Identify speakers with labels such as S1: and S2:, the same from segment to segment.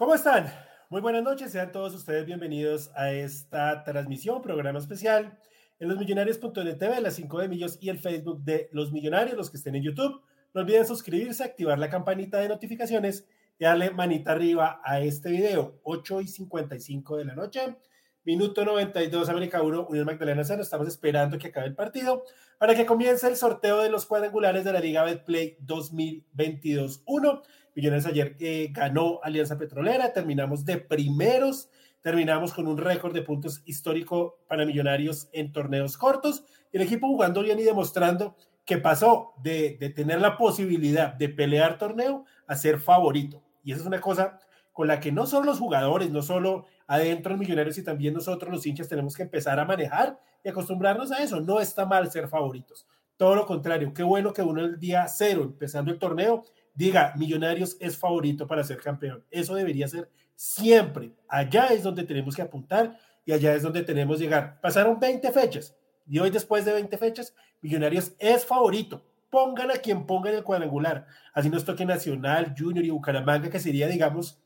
S1: ¿Cómo están? Muy buenas noches, sean todos ustedes bienvenidos a esta transmisión, programa especial en losmillonarios.net las 5 de Millos y el Facebook de Los Millonarios, los que estén en YouTube. No olviden suscribirse, activar la campanita de notificaciones y darle manita arriba a este video, 8 y 55 de la noche. Minuto 92, América 1, Unión Magdalena 0. Estamos esperando que acabe el partido para que comience el sorteo de los cuadrangulares de la Liga Betplay 2022-1. Millonarios ayer eh, ganó Alianza Petrolera, terminamos de primeros, terminamos con un récord de puntos histórico para Millonarios en torneos cortos. El equipo jugando bien y demostrando que pasó de, tener la posibilidad de pelear torneo a ser favorito. Y esa es una cosa con la que no solo los jugadores, no solo adentro los millonarios y también nosotros los hinchas tenemos que empezar a manejar y acostumbrarnos a eso. No está mal ser favoritos. Todo lo contrario, qué bueno que uno el día cero, empezando el torneo, diga, Millonarios es favorito para ser campeón. Eso debería ser siempre. Allá es donde tenemos que apuntar y allá es donde tenemos que llegar. Pasaron 20 fechas y hoy después de 20 fechas, Millonarios es favorito. Pongan a quien ponga en el cuadrangular. Así nos toque Nacional, Junior y Bucaramanga, que sería, digamos,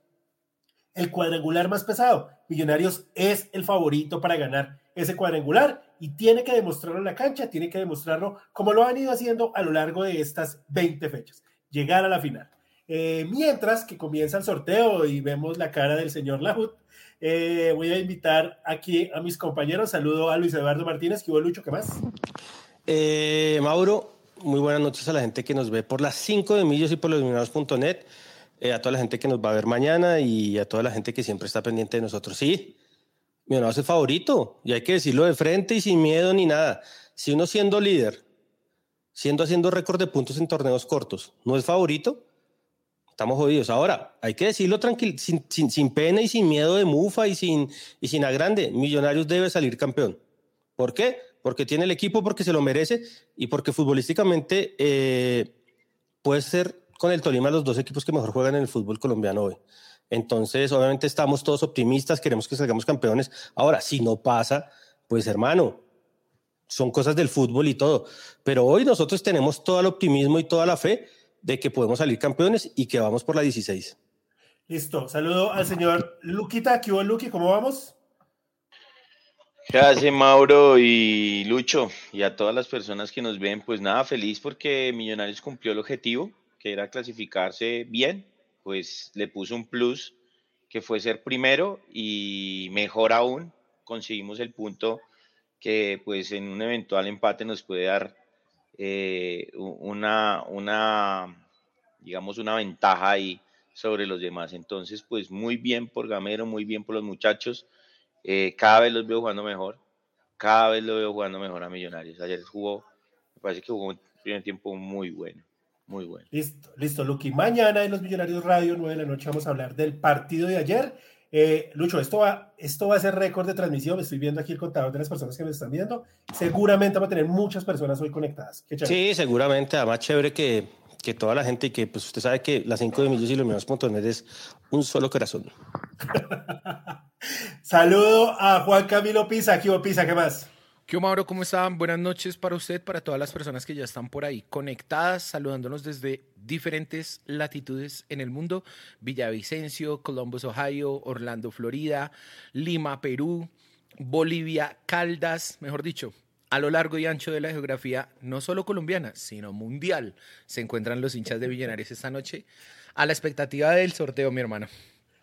S1: el cuadrangular más pesado. Millonarios es el favorito para ganar ese cuadrangular y tiene que demostrarlo en la cancha, tiene que demostrarlo como lo han ido haciendo a lo largo de estas 20 fechas, llegar a la final. Eh, mientras que comienza el sorteo y vemos la cara del señor Lahut, eh, voy a invitar aquí a mis compañeros. Saludo a Luis Eduardo Martínez. ¿Qué hubo, Lucho? ¿Qué más?
S2: Eh, Mauro, muy buenas noches a la gente que nos ve por las 5 de millos y por los net eh, a toda la gente que nos va a ver mañana y a toda la gente que siempre está pendiente de nosotros. Sí, mi es favorito y hay que decirlo de frente y sin miedo ni nada. Si uno siendo líder, siendo haciendo récord de puntos en torneos cortos, no es favorito, estamos jodidos. Ahora, hay que decirlo tranquilo, sin, sin, pena y sin miedo de mufa y sin, y sin agrande. Millonarios debe salir campeón. ¿Por qué? Porque tiene el equipo, porque se lo merece y porque futbolísticamente eh, puede ser con el Tolima los dos equipos que mejor juegan en el fútbol colombiano hoy. Entonces, obviamente estamos todos optimistas, queremos que salgamos campeones. Ahora, si no pasa, pues hermano, son cosas del fútbol y todo. Pero hoy nosotros tenemos todo el optimismo y toda la fe de que podemos salir campeones y que vamos por la 16.
S1: Listo. Saludo al señor Luquita. ¿Qué hubo, Luqui? ¿Cómo vamos?
S3: Gracias, Mauro y Lucho, y a todas las personas que nos ven. Pues nada, feliz porque Millonarios cumplió el objetivo que era clasificarse bien, pues le puso un plus que fue ser primero y mejor aún conseguimos el punto que pues en un eventual empate nos puede dar eh, una, una, digamos, una ventaja ahí sobre los demás. Entonces, pues muy bien por Gamero, muy bien por los muchachos. Eh, cada vez los veo jugando mejor, cada vez lo veo jugando mejor a Millonarios. Ayer jugó, me parece que jugó un primer tiempo muy bueno. Muy bueno.
S1: Listo, listo, Luqui. Mañana en los Millonarios Radio, 9 de la noche, vamos a hablar del partido de ayer. Eh, Lucho, esto va, esto va a ser récord de transmisión. Estoy viendo aquí el contador de las personas que me están viendo. Seguramente vamos a tener muchas personas hoy conectadas.
S2: sí, seguramente. Además, chévere que, que toda la gente y que pues usted sabe que las 5 de millos y los net es un solo corazón.
S1: Saludo a Juan Camilo Pisa. ¿Qué Pisa? ¿Qué más?
S4: ¿Qué Mauro? ¿Cómo están? Buenas noches para usted, para todas las personas que ya están por ahí conectadas, saludándonos desde diferentes latitudes en el mundo. Villavicencio, Columbus, Ohio, Orlando, Florida, Lima, Perú, Bolivia, Caldas, mejor dicho, a lo largo y ancho de la geografía, no solo colombiana, sino mundial, se encuentran los hinchas de Millonarios esta noche a la expectativa del sorteo, mi hermano.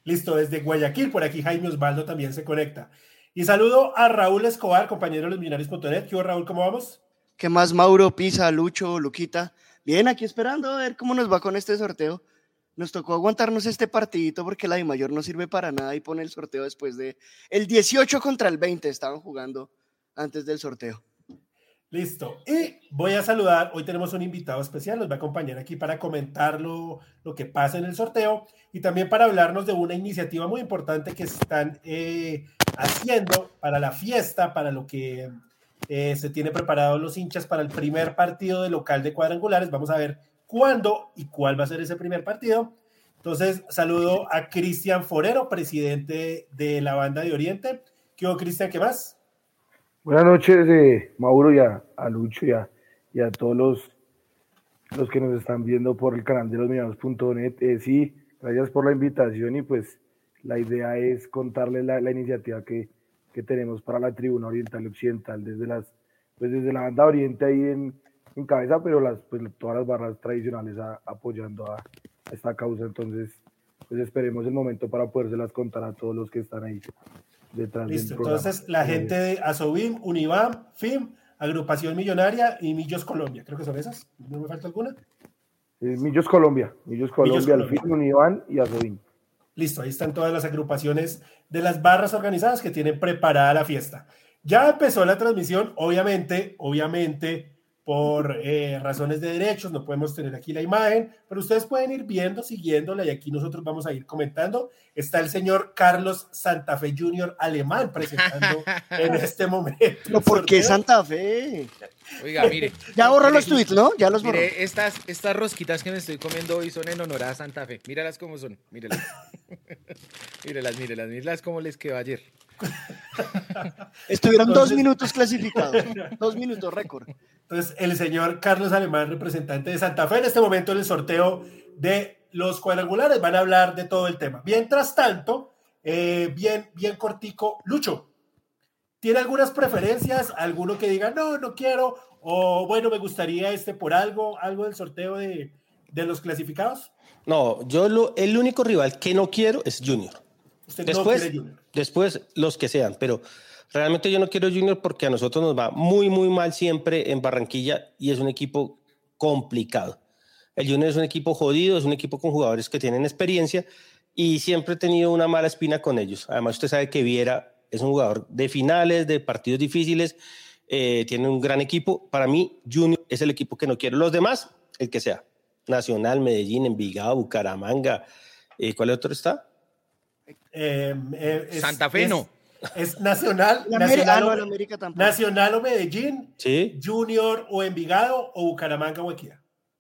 S1: Listo, desde Guayaquil, por aquí Jaime Osvaldo también se conecta. Y saludo a Raúl Escobar, compañero de los millonarios.net. ¿Qué Raúl? ¿Cómo vamos?
S5: ¿Qué más, Mauro, Pisa, Lucho, Luquita? Bien, aquí esperando a ver cómo nos va con este sorteo. Nos tocó aguantarnos este partidito porque la de mayor no sirve para nada y pone el sorteo después de el 18 contra el 20 estaban jugando antes del sorteo.
S1: Listo. Y voy a saludar, hoy tenemos un invitado especial, nos va a acompañar aquí para comentar lo, que pasa en el sorteo y también para hablarnos de una iniciativa muy importante que están eh, haciendo para la fiesta, para lo que eh, se tiene preparado los hinchas para el primer partido de local de cuadrangulares. Vamos a ver cuándo y cuál va a ser ese primer partido. Entonces, saludo a Cristian Forero, presidente de la banda de Oriente. ¿Qué hubo, Cristian? ¿Qué más?
S6: Buenas noches, eh, Mauro, y a, Lucho y a, todos los, los que nos están viendo por el canal de los Eh, sí, gracias por la invitación y pues la idea es contarles la, la iniciativa que, que, tenemos para la tribuna oriental y occidental desde las pues desde la banda oriente ahí en, en cabeza, pero las pues todas las barras tradicionales apoyando a, esta causa. Entonces, pues esperemos el momento para podérselas contar a todos los que están ahí detrás
S1: Listo, entonces la gente de Asobim, Univam, FIM, Agrupación Millonaria y Millos Colombia, creo que son esas, ¿no me falta alguna?
S6: Eh, Millos Colombia, Millos Colombia, Millos Colombia. FIM, Univam y Asobim.
S1: Listo, ahí están todas las agrupaciones de las barras organizadas que tienen preparada la fiesta. Ya empezó la transmisión, obviamente, obviamente, por eh, razones de derechos, no podemos tener aquí la imagen, pero ustedes pueden ir viendo, siguiéndola y aquí nosotros vamos a ir comentando. Está el señor Carlos Santa Fe Jr. alemán presentando en este momento.
S5: ¿Pero por qué Santa Fe?
S4: Oiga, mire.
S5: Ya borró los tweets, ¿no? Ya los borró.
S4: Mire, estas, estas rosquitas que me estoy comiendo hoy son en honor a Santa Fe. Míralas cómo son, mírelas. mírelas, mírelas, mírelas cómo les quedó ayer.
S5: Estuvieron Entonces, dos minutos clasificados, dos minutos récord.
S1: Entonces, el señor Carlos Alemán, representante de Santa Fe, en este momento en el sorteo de los cuadrangulares, van a hablar de todo el tema. Mientras tanto, eh, bien, bien cortico, Lucho, ¿tiene algunas preferencias? ¿Alguno que diga, no, no quiero? O bueno, me gustaría este por algo, algo del sorteo de, de los clasificados?
S2: No, yo lo, el único rival que no quiero es Junior.
S1: Usted
S2: después,
S1: no quiere Junior.
S2: Después, los que sean, pero realmente yo no quiero Junior porque a nosotros nos va muy, muy mal siempre en Barranquilla y es un equipo complicado. El Junior es un equipo jodido, es un equipo con jugadores que tienen experiencia y siempre he tenido una mala espina con ellos. Además, usted sabe que Viera es un jugador de finales, de partidos difíciles, eh, tiene un gran equipo. Para mí, Junior es el equipo que no quiero. Los demás, el que sea. Nacional, Medellín, Envigado, Bucaramanga. Eh, ¿Cuál otro está?
S1: Eh, eh, es,
S4: Santa Fe no.
S1: Es, es Nacional,
S5: La
S1: Nacional,
S5: América,
S1: o,
S5: no, la América tampoco.
S1: Nacional o Medellín,
S2: Sí.
S1: Junior o Envigado o Bucaramanga o Equidad.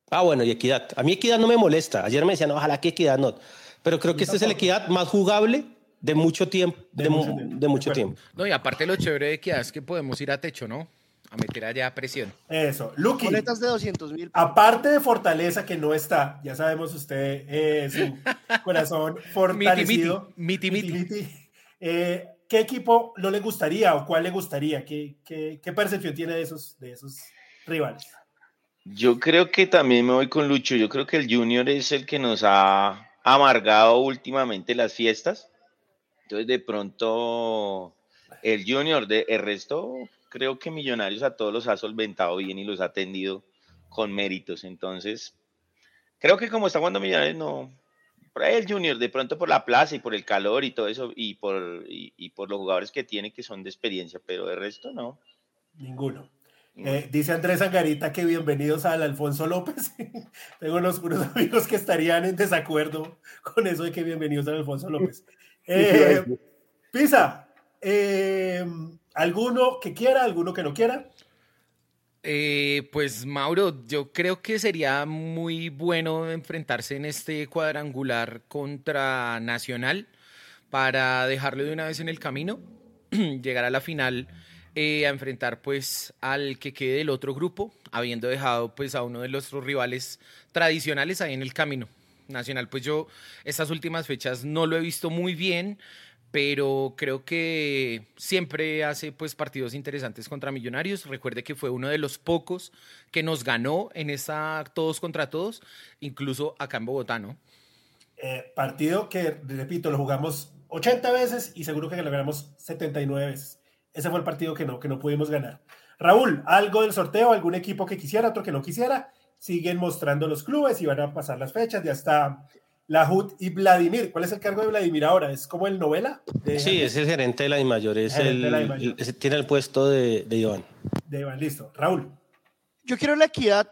S2: Ah, bueno, y Equidad. A mí Equidad no me molesta. Ayer me decían, ojalá que Equidad no. Pero creo que este es el Equidad más jugable de mucho tiempo. De,
S1: De
S2: mu-
S1: mucho tiempo,
S2: de mucho tiempo.
S4: No, y aparte lo chévere de que es que podemos ir a techo, ¿no? A meter allá presión.
S1: Eso. Lucky,
S5: Boletas de 200 mil.
S1: aparte de Fortaleza que no está, ya sabemos usted eh, su corazón fortalecido.
S4: Miti, miti, miti.
S1: miti. Eh, ¿Qué equipo no le gustaría o cuál le gustaría? ¿Qué, qué, qué percepción tiene de esos, de esos rivales?
S3: Yo creo que también me voy con Lucho. Yo creo que el Junior es el que nos ha amargado últimamente las fiestas. Entonces, de pronto, el Junior, de, el resto, creo que Millonarios a todos los ha solventado bien y los ha atendido con méritos. Entonces, creo que como está jugando Millonarios, no. Por ahí el Junior, de pronto por la plaza y por el calor y todo eso, y por, y, y por los jugadores que tiene que son de experiencia, pero de resto no.
S1: Ninguno. Eh, dice Andrés Angarita que bienvenidos al Alfonso López. Tengo unos, unos amigos que estarían en desacuerdo con eso de que bienvenidos al Alfonso López. Eh, Pisa, eh, ¿alguno que quiera, alguno que no quiera?
S4: Eh, pues Mauro, yo creo que sería muy bueno enfrentarse en este cuadrangular contra Nacional para dejarlo de una vez en el camino, llegar a la final eh, a enfrentar pues al que quede del otro grupo, habiendo dejado pues a uno de nuestros rivales tradicionales ahí en el camino. Nacional, pues yo estas últimas fechas no lo he visto muy bien, pero creo que siempre hace pues partidos interesantes contra Millonarios. Recuerde que fue uno de los pocos que nos ganó en esa todos contra todos, incluso acá en Bogotá, ¿no?
S1: Eh, partido que, repito, lo jugamos 80 veces y seguro que lo ganamos 79 veces. Ese fue el partido que no, que no pudimos ganar. Raúl, ¿algo del sorteo? ¿Algún equipo que quisiera, otro que no quisiera? Siguen mostrando los clubes y van a pasar las fechas. Ya está Lahut y Vladimir. ¿Cuál es el cargo de Vladimir ahora? ¿Es como el novela? De,
S2: Sí, es el gerente de la Dimayor. Es el, tiene el puesto de, de Iván.
S1: de Iván, listo. Raúl.
S5: Yo quiero la equidad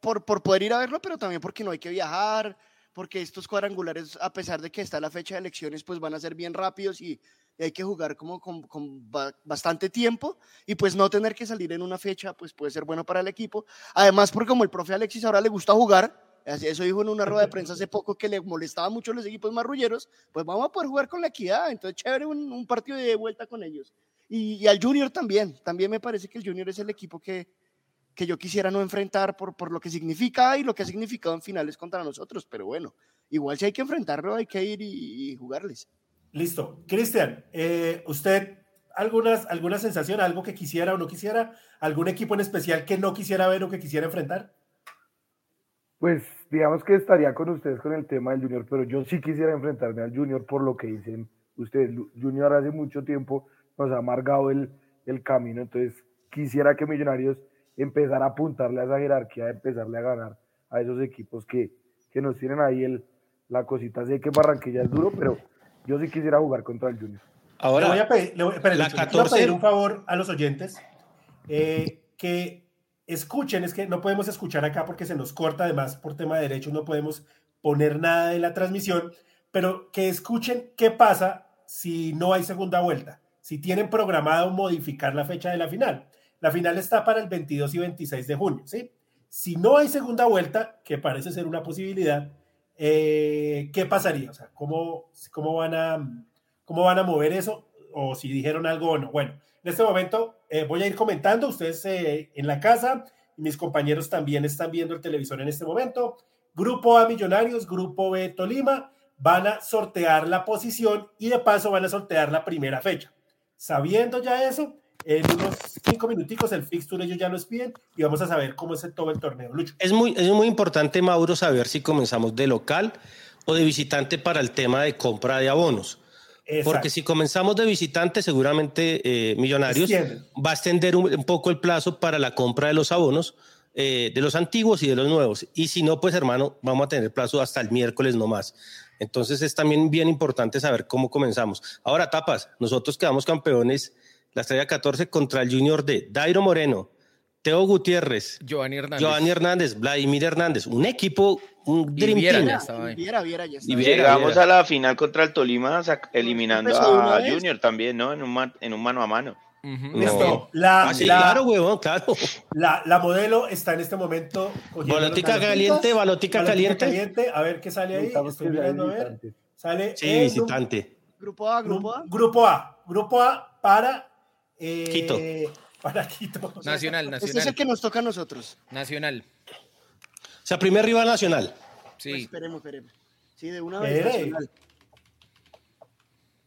S5: por, por poder ir a verlo, pero también porque no hay que viajar, porque estos cuadrangulares, a pesar de que está la fecha de elecciones, pues van a ser bien rápidos y, hay que jugar como con, con ba- bastante tiempo y pues no tener que salir en una fecha, pues puede ser bueno para el equipo. Además, porque como el profe Alexis ahora le gusta jugar, eso dijo en una rueda de prensa hace poco que le molestaba mucho a los equipos marrulleros, pues vamos a poder jugar con la equidad, entonces chévere un, partido de vuelta con ellos. Y, y al Junior también, también me parece que el Junior es el equipo que, que yo quisiera no enfrentar por, por lo que significa y lo que ha significado en finales contra nosotros, pero bueno, igual si hay que enfrentarlo hay que ir y, y jugarles.
S1: Listo. Cristian, eh, ¿usted algunas, alguna sensación, algo que quisiera o no quisiera? ¿Algún equipo en especial que no quisiera ver o que quisiera enfrentar?
S6: Pues digamos que estaría con ustedes con el tema del Junior, pero yo sí quisiera enfrentarme al Junior por lo que dicen ustedes. Junior hace mucho tiempo nos ha amargado el, el camino, entonces quisiera que Millonarios empezara a apuntarle a esa jerarquía, a empezarle a ganar a esos equipos que, que nos tienen ahí el, la cosita. Sé que Barranquilla es duro, pero yo sí quisiera jugar contra el Junior.
S1: Ahora, le voy a pedir, le voy, espera, la 14... a pedir un favor a los oyentes eh, que escuchen, es que no podemos escuchar acá porque se nos corta, además por tema de derechos no podemos poner nada de la transmisión, pero que escuchen qué pasa si no hay segunda vuelta, si tienen programado modificar la fecha de la final. La final está para el 22 y 26 de junio, ¿sí? Si no hay segunda vuelta, que parece ser una posibilidad, eh, ¿qué pasaría? O sea, ¿cómo, cómo, van a, ¿cómo van a mover eso? O si dijeron algo o no. Bueno, en este momento eh, voy a ir comentando, ustedes eh, en la casa, y mis compañeros también están viendo el televisor en este momento. Grupo A Millonarios, Grupo B Tolima, van a sortear la posición y de paso van a sortear la primera fecha. Sabiendo ya eso, en unos cinco minuticos el fixture ellos ya nos piden y vamos a saber cómo es todo el torneo. Lucho.
S2: Es muy, es muy importante, Mauro, saber si comenzamos de local o de visitante para el tema de compra de abonos. Exacto. Porque si comenzamos de visitante, seguramente eh, Millonarios va a extender un, un, poco el plazo para la compra de los abonos eh, de los antiguos y de los nuevos. Y si no, pues hermano, vamos a tener plazo hasta el miércoles no más. Entonces es también bien importante saber cómo comenzamos. Ahora, tapas, nosotros quedamos campeones la estrella 14 contra el Junior de Dairo Moreno, Teo Gutiérrez,
S4: Giovanni Hernández,
S2: Giovanni Hernández Vladimir Hernández, un equipo, un Dream
S5: Viera,
S2: Team.
S5: ya estaba Viera, Viera, ya estaba
S3: Y llegamos a la final contra el Tolima eliminando a Junior también, ¿no? En un, man- en un mano a mano.
S4: Ujú.
S1: Listo. La,
S2: Ah, sí,
S1: la-
S2: claro, huevón, claro.
S1: la- la modelo está en este momento
S2: Balotica caliente, balotica caliente.
S1: caliente. A ver qué sale ahí. Estoy mirando a ver. Sale
S2: Sí,
S1: el
S2: visitante.
S5: Grupo A,
S1: gru-
S5: grupo A.
S1: Grupo A. Grupo A para eh,
S2: Quito.
S1: Para Quito.
S4: Nacional,
S5: Este es
S4: nacional.
S5: el que nos toca a nosotros.
S4: Nacional.
S2: O sea, primer rival nacional.
S5: Pues
S4: Sí.
S5: esperemos, esperemos. Sí, de una vez.
S1: Espere.
S5: nacional.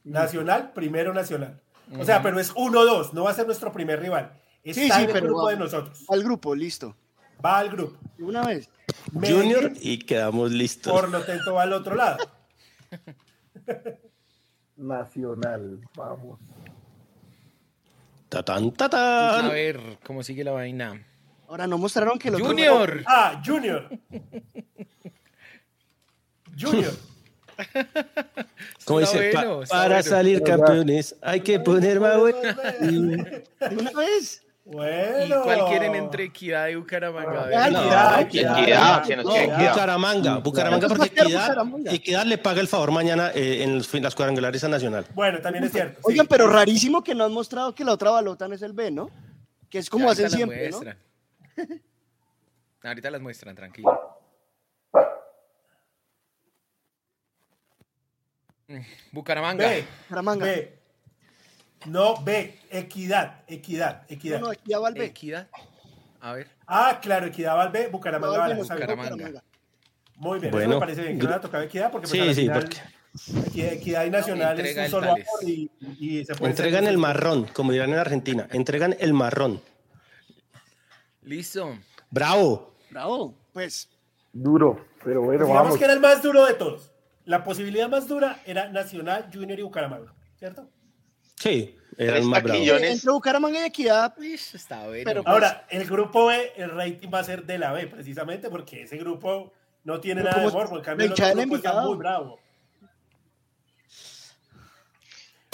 S1: Nacional, primero nacional. O sea, pero es 1-2, no va a ser nuestro primer rival. Está
S5: Sí, sí,
S1: en el
S5: pero
S1: grupo
S5: va-
S1: de nosotros.
S5: Al grupo, listo.
S1: Va al grupo.
S5: De una vez.
S2: Junior
S1: Medellín,
S2: y quedamos listos.
S1: por lo tanto, va al otro lado.
S6: Nacional, vamos.
S2: Tatán,
S4: A
S2: tatán.
S4: ver cómo sigue la vaina.
S5: Ahora no mostraron que otro.
S4: Junior.
S1: Ah, Junior. Junior.
S2: Como dice,
S4: bueno,
S2: para
S4: bueno.
S2: salir campeones hay que poner más bueno.
S5: Una vez.
S1: Bueno.
S4: ¿Y cuál quieren entre Equidad y Bucaramanga? A ver.
S5: Ay,
S2: No,
S1: Equidad,
S3: que nos
S2: No. Bucaramanga, Bucaramanga porque Equidad. Equidad le paga el favor mañana eh, en los- en las cuadrangulares a Nacional.
S1: Bueno, también es cierto. sí.
S5: Oigan, pero rarísimo que no han mostrado que la otra balota no es el B, ¿no? Que es como
S4: Ya
S5: hacen
S4: ahorita las
S5: siempre, ¿no?
S4: muestran. Ahorita las muestran, tranquilo. Bucaramanga.
S1: B.
S5: Bucaramanga.
S1: B. No, B. Equidad. Equidad. Equidad.
S5: No, no, ya va el B.
S4: Equidad. A ver.
S1: Ah, claro, Equidad va al B. Bucaramanga
S5: va
S1: al
S4: Bucaramanga.
S1: Muy bien,
S2: Bueno.
S1: eso me parece bien que no le ha tocado Equidad porque pues,
S2: Sí,
S1: la
S2: sí,
S1: final,
S2: porque
S1: Equidad, Equidad y Nacional es un solo amor y, y se puede
S2: entregan el marrón, como dirán en Argentina. Entregan el marrón.
S4: Listo.
S2: Bravo.
S5: Bravo. Pues,
S6: Duro, pero bueno,
S1: Digamos
S6: vamos.
S1: que era el más duro de todos. La posibilidad más dura era Nacional, Junior y Bucaramanga, ¿cierto?
S2: Sí, era
S3: Tres
S2: el más bravo.
S3: taquillones.
S5: entre Bucaramanga y Equidad,
S4: Ish, está bueno.
S5: Pero-
S1: Ahora, el grupo B, el rating va a ser de la B, precisamente porque ese grupo no tiene nada de morbo. En cambio, el otro grupo está muy bravo.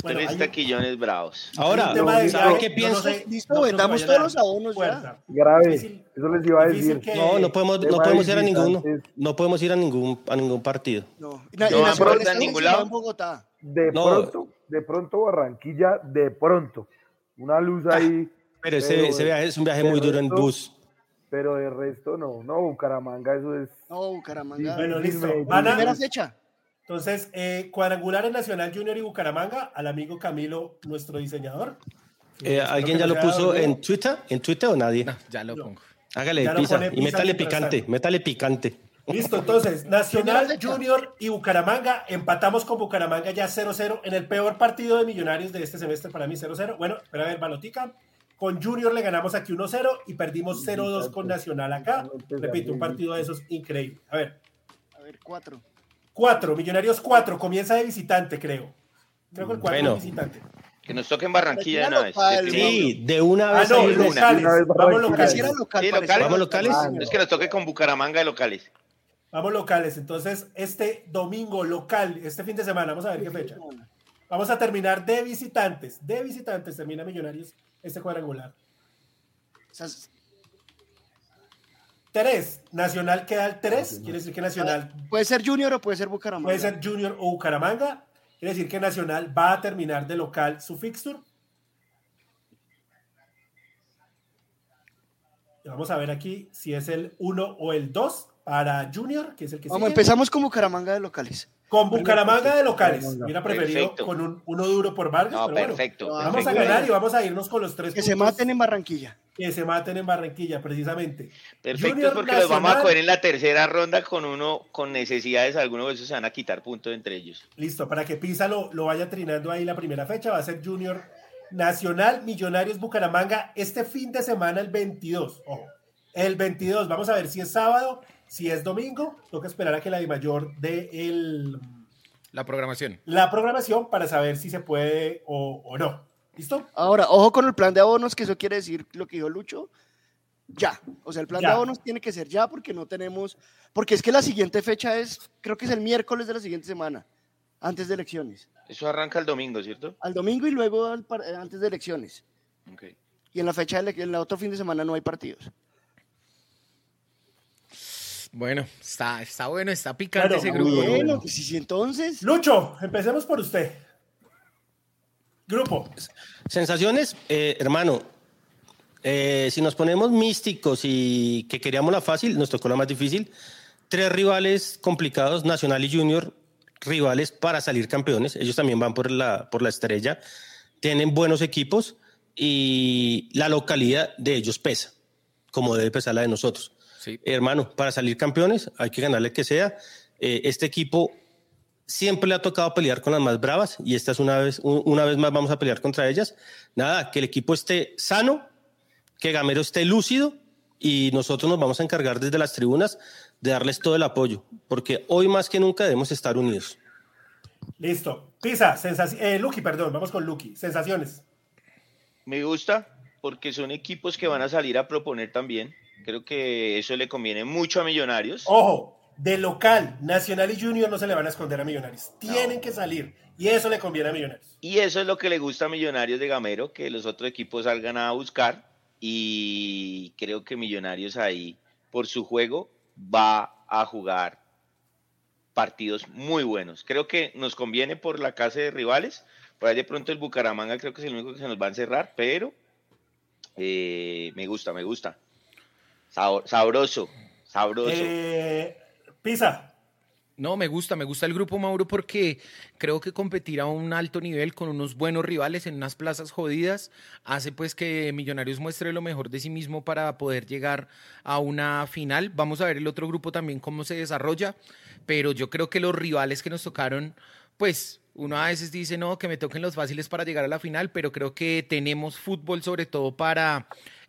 S1: Bueno,
S3: Tres
S1: un-
S3: taquillones bravos.
S2: Ahora,
S1: hay un tema de
S2: ¿sabe
S1: llave,
S2: qué pienso?
S1: no sé,
S5: Listo,
S1: no que
S5: vendamos todos
S1: a
S5: los abonos ya.
S1: fuerza.
S6: Grave,
S1: Difícil-
S6: eso les iba a decir.
S1: que-
S2: No, no podemos, no podemos
S6: de
S2: ir a ninguno. No podemos ir a ningún, a ningún partido.
S5: No, y,
S3: No por
S5: está
S3: ningún lado.
S5: en Bogotá.
S6: De
S2: No.
S6: pronto, de pronto Barranquilla, de pronto. Una luz ahí,
S2: Pero ese,
S6: Pero,
S2: ese viaje es un viaje muy duro en bus.
S6: pero de resto no. No, Bucaramanga, eso es.
S5: No, Bucaramanga.
S1: Bueno, listo. Van a-
S5: Primera fecha.
S1: Entonces, eh, cuadrangulares Nacional, Junior y Bucaramanga, al amigo Camilo, nuestro diseñador.
S2: Eh, ¿Alguien ya lo puso en Twitter? ¿En Twitter o nadie?
S4: No, ya lo pongo.
S2: Hágale
S1: Ya
S2: pizza
S1: pone
S2: y métale picante, métale picante.
S1: Listo, entonces, Nacional, Junior y Bucaramanga. Empatamos con Bucaramanga ya 0-0 en el peor partido de Millonarios de este semestre para mí 0-0. Bueno, espera a ver, Balotica. Con Junior le ganamos aquí 1-0 y perdimos 0-2 con Nacional acá. Repito, un partido de esos increíble. A ver.
S5: A ver, cuatro.
S1: Cuatro, Millonarios 4. Comienza de visitante, creo. Creo que el 4
S2: Bueno.
S1: es visitante.
S3: Que nos toque en Barranquilla de una vez.
S2: Sí, de una
S1: Ah,
S2: vez.
S1: no,
S2: ahí nos-
S1: locales. Vamos locales.
S3: Sí.
S2: ¿Vamos locales?
S3: Es que nos toque con Bucaramanga de locales.
S1: Vamos locales. Entonces, este domingo local, este fin de semana, vamos a ver qué fecha. Vamos a terminar de visitantes. De visitantes termina Millonarios este cuadrangular. Tres. Nacional queda el 3. Quiere decir que Nacional
S5: puede ser Junior o puede ser Bucaramanga.
S1: puede ser Junior o Bucaramanga. Quiere decir que Nacional va a terminar de local su fixture. Y Vamos a ver aquí si es el 1 o el 2 para Junior, que es el que
S5: Vamos,
S1: sigue.
S5: empezamos con Bucaramanga de locales.
S1: Con Bucaramanga de locales. Hubiera preferido
S3: Perfecto.
S1: con un, uno duro por Vargas,
S3: No,
S1: pero bueno,
S3: perfecto.
S5: Vamos
S1: a
S3: perfecto.
S1: ganar y vamos a irnos con los tres
S5: Que se
S1: puntos
S5: maten en Barranquilla.
S1: que se maten en Barranquilla, precisamente.
S3: Perfecto,
S1: Junior
S3: porque los vamos a coger en la tercera ronda con uno con necesidades. Algunos de esos se van a quitar puntos entre ellos.
S1: Listo, para que Pisa lo, lo vaya trinando ahí la primera fecha, va a ser Junior Nacional, Millonarios, Bucaramanga, este fin de semana, el 22. Ojo, el 22, vamos a ver si es sábado, si es domingo, toca esperar a que la de mayor dé el,
S4: La programación.
S1: la programación para saber si se puede o, o no. ¿Listo?
S5: Ahora, ojo con el plan de abonos, que eso quiere decir lo que dijo Lucho. Ya. O sea, el plan
S1: Ya.
S5: de abonos tiene que ser ya porque no tenemos. Porque es que la siguiente fecha es, creo que es el miércoles de la siguiente semana, antes de elecciones.
S3: Eso arranca el domingo, ¿cierto?
S5: Al domingo y luego al eh, antes de elecciones.
S3: Ok.
S5: Y en la fecha, de en el otro fin de semana no hay partidos.
S4: Bueno, está, está bueno, está picante
S1: Claro,
S4: ese grupo. ¿no?
S5: Bueno, pues sí, entonces.
S1: Lucho, empecemos por usted. Grupo.
S2: Sensaciones, eh, hermano. eh, si nos ponemos místicos y que queríamos la fácil, nos tocó la más difícil. Tres rivales complicados, Nacional y Junior, rivales para salir campeones. Ellos también van por la, por la estrella. Tienen buenos equipos y la localidad de ellos pesa, como debe pesar la de nosotros.
S4: Sí.
S2: Hermano, para salir campeones hay que ganarle que sea. Eh, este equipo siempre le ha tocado pelear con las más bravas y esta es una vez, un- una vez más vamos a pelear contra ellas. Nada, que el equipo esté sano, que Gamero esté lúcido y nosotros nos vamos a encargar desde las tribunas de darles todo el apoyo, porque hoy más que nunca debemos estar unidos.
S1: Listo. Pisa, sensaci- eh, Lucky, perdón, vamos con Lucky. Sensaciones.
S3: Me gusta porque son equipos que van a salir a proponer también. Creo que eso le conviene mucho a Millonarios.
S1: Ojo, de local, Nacional y Junior no se le van a esconder a Millonarios. Tienen que salir. Y eso le conviene a Millonarios.
S3: Y eso es lo que le gusta a Millonarios de Gamero, que los otros equipos salgan a buscar. Y creo que Millonarios ahí, por su juego, va a jugar partidos muy buenos. Creo que nos conviene por la clase de rivales. Por ahí de pronto el Bucaramanga creo que es el único que se nos va a encerrar, pero eh, me gusta, me gusta. Sabroso, sabroso.
S1: Eh, Pisa,
S4: No, me gusta, me gusta el grupo Mauro porque creo que competir a un alto nivel con unos buenos rivales en unas plazas jodidas hace pues que Millonarios muestre lo mejor de sí mismo para poder llegar a una final. Vamos a ver el otro grupo también cómo se desarrolla, pero yo creo que los rivales que nos tocaron, pues uno a veces dice, no, que me toquen los fáciles para llegar a la final, pero creo que tenemos fútbol sobre todo para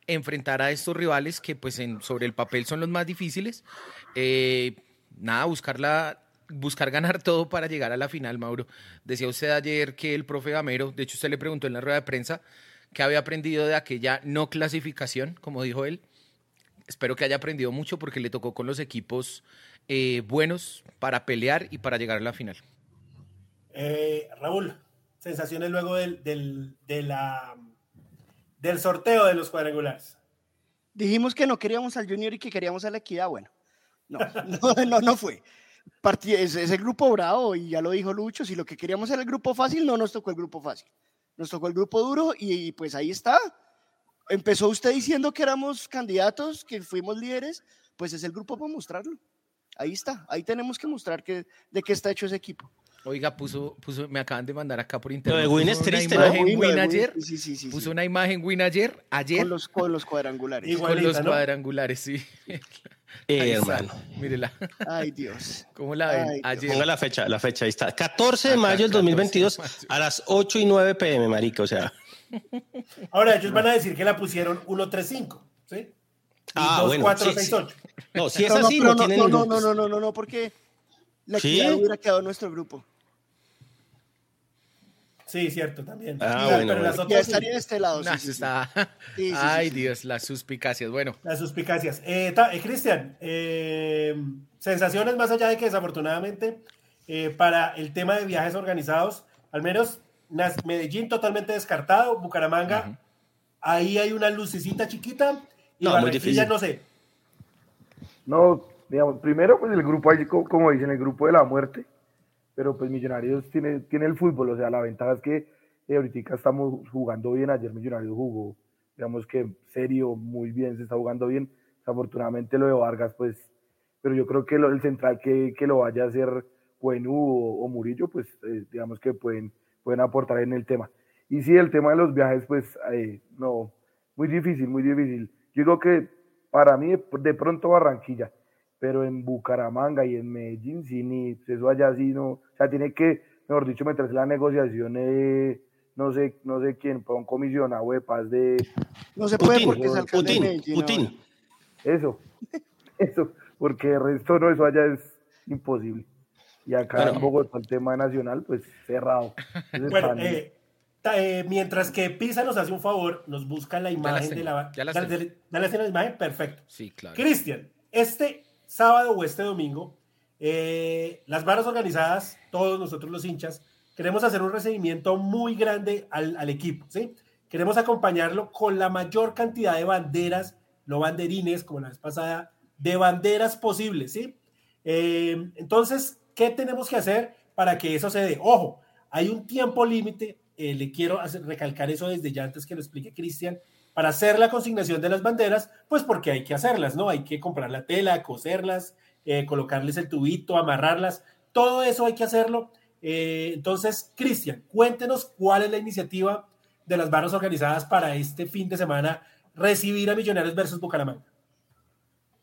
S4: enfrentar a estos rivales que pues sobre el papel son los más difíciles. Eh, nada, buscarla, buscar ganar todo para llegar a la final, Mauro. Decía usted ayer que el profe Gamero, de hecho usted le preguntó en la rueda de prensa, que había aprendido de aquella no clasificación, como dijo él. Espero que haya aprendido mucho porque le tocó con los equipos eh, buenos para pelear y para llegar a la final.
S1: eh, Raúl, sensaciones luego del, del, de la, del sorteo de los cuadrangulares.
S5: Dijimos que no queríamos al Junior y que queríamos a la Equidad. Bueno, no, no, no, no fue. Partí- es, es el grupo bravo y ya lo dijo Lucho. Si lo que queríamos era el grupo fácil, no nos tocó el grupo fácil. Nos tocó el grupo duro y, pues ahí está. Empezó usted diciendo que éramos candidatos, que fuimos líderes. Pues es el grupo para mostrarlo. Ahí está. Ahí tenemos que mostrar que, de qué está hecho ese equipo.
S4: Oiga, puso, puso, me acaban de mandar acá por internet.
S2: de Win
S4: puso
S2: es
S4: una
S2: triste, ¿no?
S4: imagen
S5: Win, lo
S4: Win ayer.
S5: sí, sí, sí,
S4: puso una imagen Win ayer, ayer
S5: Con los, con los cuadrangulares.
S1: Igual.
S4: con los
S1: Igualita, ¿no?
S4: cuadrangulares, sí.
S2: Eh,
S4: Ahí está,
S2: hermano.
S4: Mírela.
S5: Ay, Dios.
S4: ¿Cómo la ven?
S5: Ay,
S4: Ayer.
S2: Ponga la fecha, la fecha, ahí está. 14 de
S4: Acá,
S2: mayo del
S4: 14 de
S2: 2022
S4: mayo.
S2: a las 8 y 9 pm, marica, o sea.
S1: Ahora, ellos van a decir que la pusieron 135, ¿sí? Y
S2: Ah, bueno,
S1: 2468.
S2: No, si es
S5: No, no,
S2: así, no,
S5: no, no,
S2: ningún...
S5: no, no, no, no, no, porque la
S2: ¿Sí?
S5: equidad hubiera quedado en nuestro grupo.
S1: Sí, cierto, también.
S2: Ah,
S1: Pero
S2: bueno,
S1: las
S2: bueno.
S5: Ya
S1: otras sí.
S5: estaría de este lado. Sí, sí,
S4: está...
S5: Sí, sí, sí,
S4: Ay,
S5: sí.
S4: Dios, las suspicacias. Bueno,
S1: Las suspicacias. Eh, eh, Cristian, eh, sensaciones más allá de que desafortunadamente eh, para el tema de viajes organizados, al menos Medellín totalmente descartado, Bucaramanga, ahí hay una lucecita chiquita y
S2: No, muy
S1: Barranquilla
S2: difícil.
S1: no sé.
S6: No, digamos, primero pues el grupo como dicen, el grupo de la muerte, pero pues Millonarios tiene, tiene el fútbol, o sea, la ventaja es que eh, ahorita estamos jugando bien, ayer Millonarios jugó, digamos que serio, muy bien, se está jugando bien, desafortunadamente lo de Vargas, pues, pero yo creo que el central que, que lo vaya a hacer Buenú o, o Murillo, pues, eh, digamos que pueden, pueden aportar en el tema. Y sí, el tema de los viajes, pues, eh, no, muy difícil, muy difícil. Yo digo que para mí de pronto Barranquilla, pero en Bucaramanga y en Medellín sí, ni eso allá sí no, o sea, tiene que, mejor dicho, meterse la negociación, eh, no sé, no sé quién, para un comisionado de paz de
S5: No se puede
S2: Putin,
S5: porque es alcalde de
S2: Putin,
S5: Medellín
S2: Putin.
S6: eso, eso, porque el resto no, eso allá es imposible. Y acá
S2: Bueno.
S6: en Bogotá el tema nacional, pues cerrado. Entonces,
S1: Bueno, eh, ta- eh, mientras que Pisa nos hace un favor, nos busca la imagen de la...
S4: ya
S1: dale- dale así la imagen, perfecto.
S4: sí, claro.
S1: Cristian, este sábado o este domingo, eh, las barras organizadas, todos nosotros los hinchas, queremos hacer un recibimiento muy grande al, al equipo, ¿sí? Queremos acompañarlo con la mayor cantidad de banderas, no banderines como la vez pasada, de banderas posibles, ¿sí? Eh, entonces, ¿qué tenemos que hacer para que eso se dé? Ojo, hay un tiempo límite, eh, le quiero hacer- recalcar eso desde ya antes que lo explique Cristian, para hacer la consignación de las banderas, pues porque hay que hacerlas, ¿no? Hay que comprar la tela, coserlas, eh, colocarles el tubito, amarrarlas, todo eso hay que hacerlo. Eh, entonces, Cristian, cuéntenos cuál es la iniciativa de las barras organizadas para este fin de semana recibir a Millonarios versus Bucaramanga.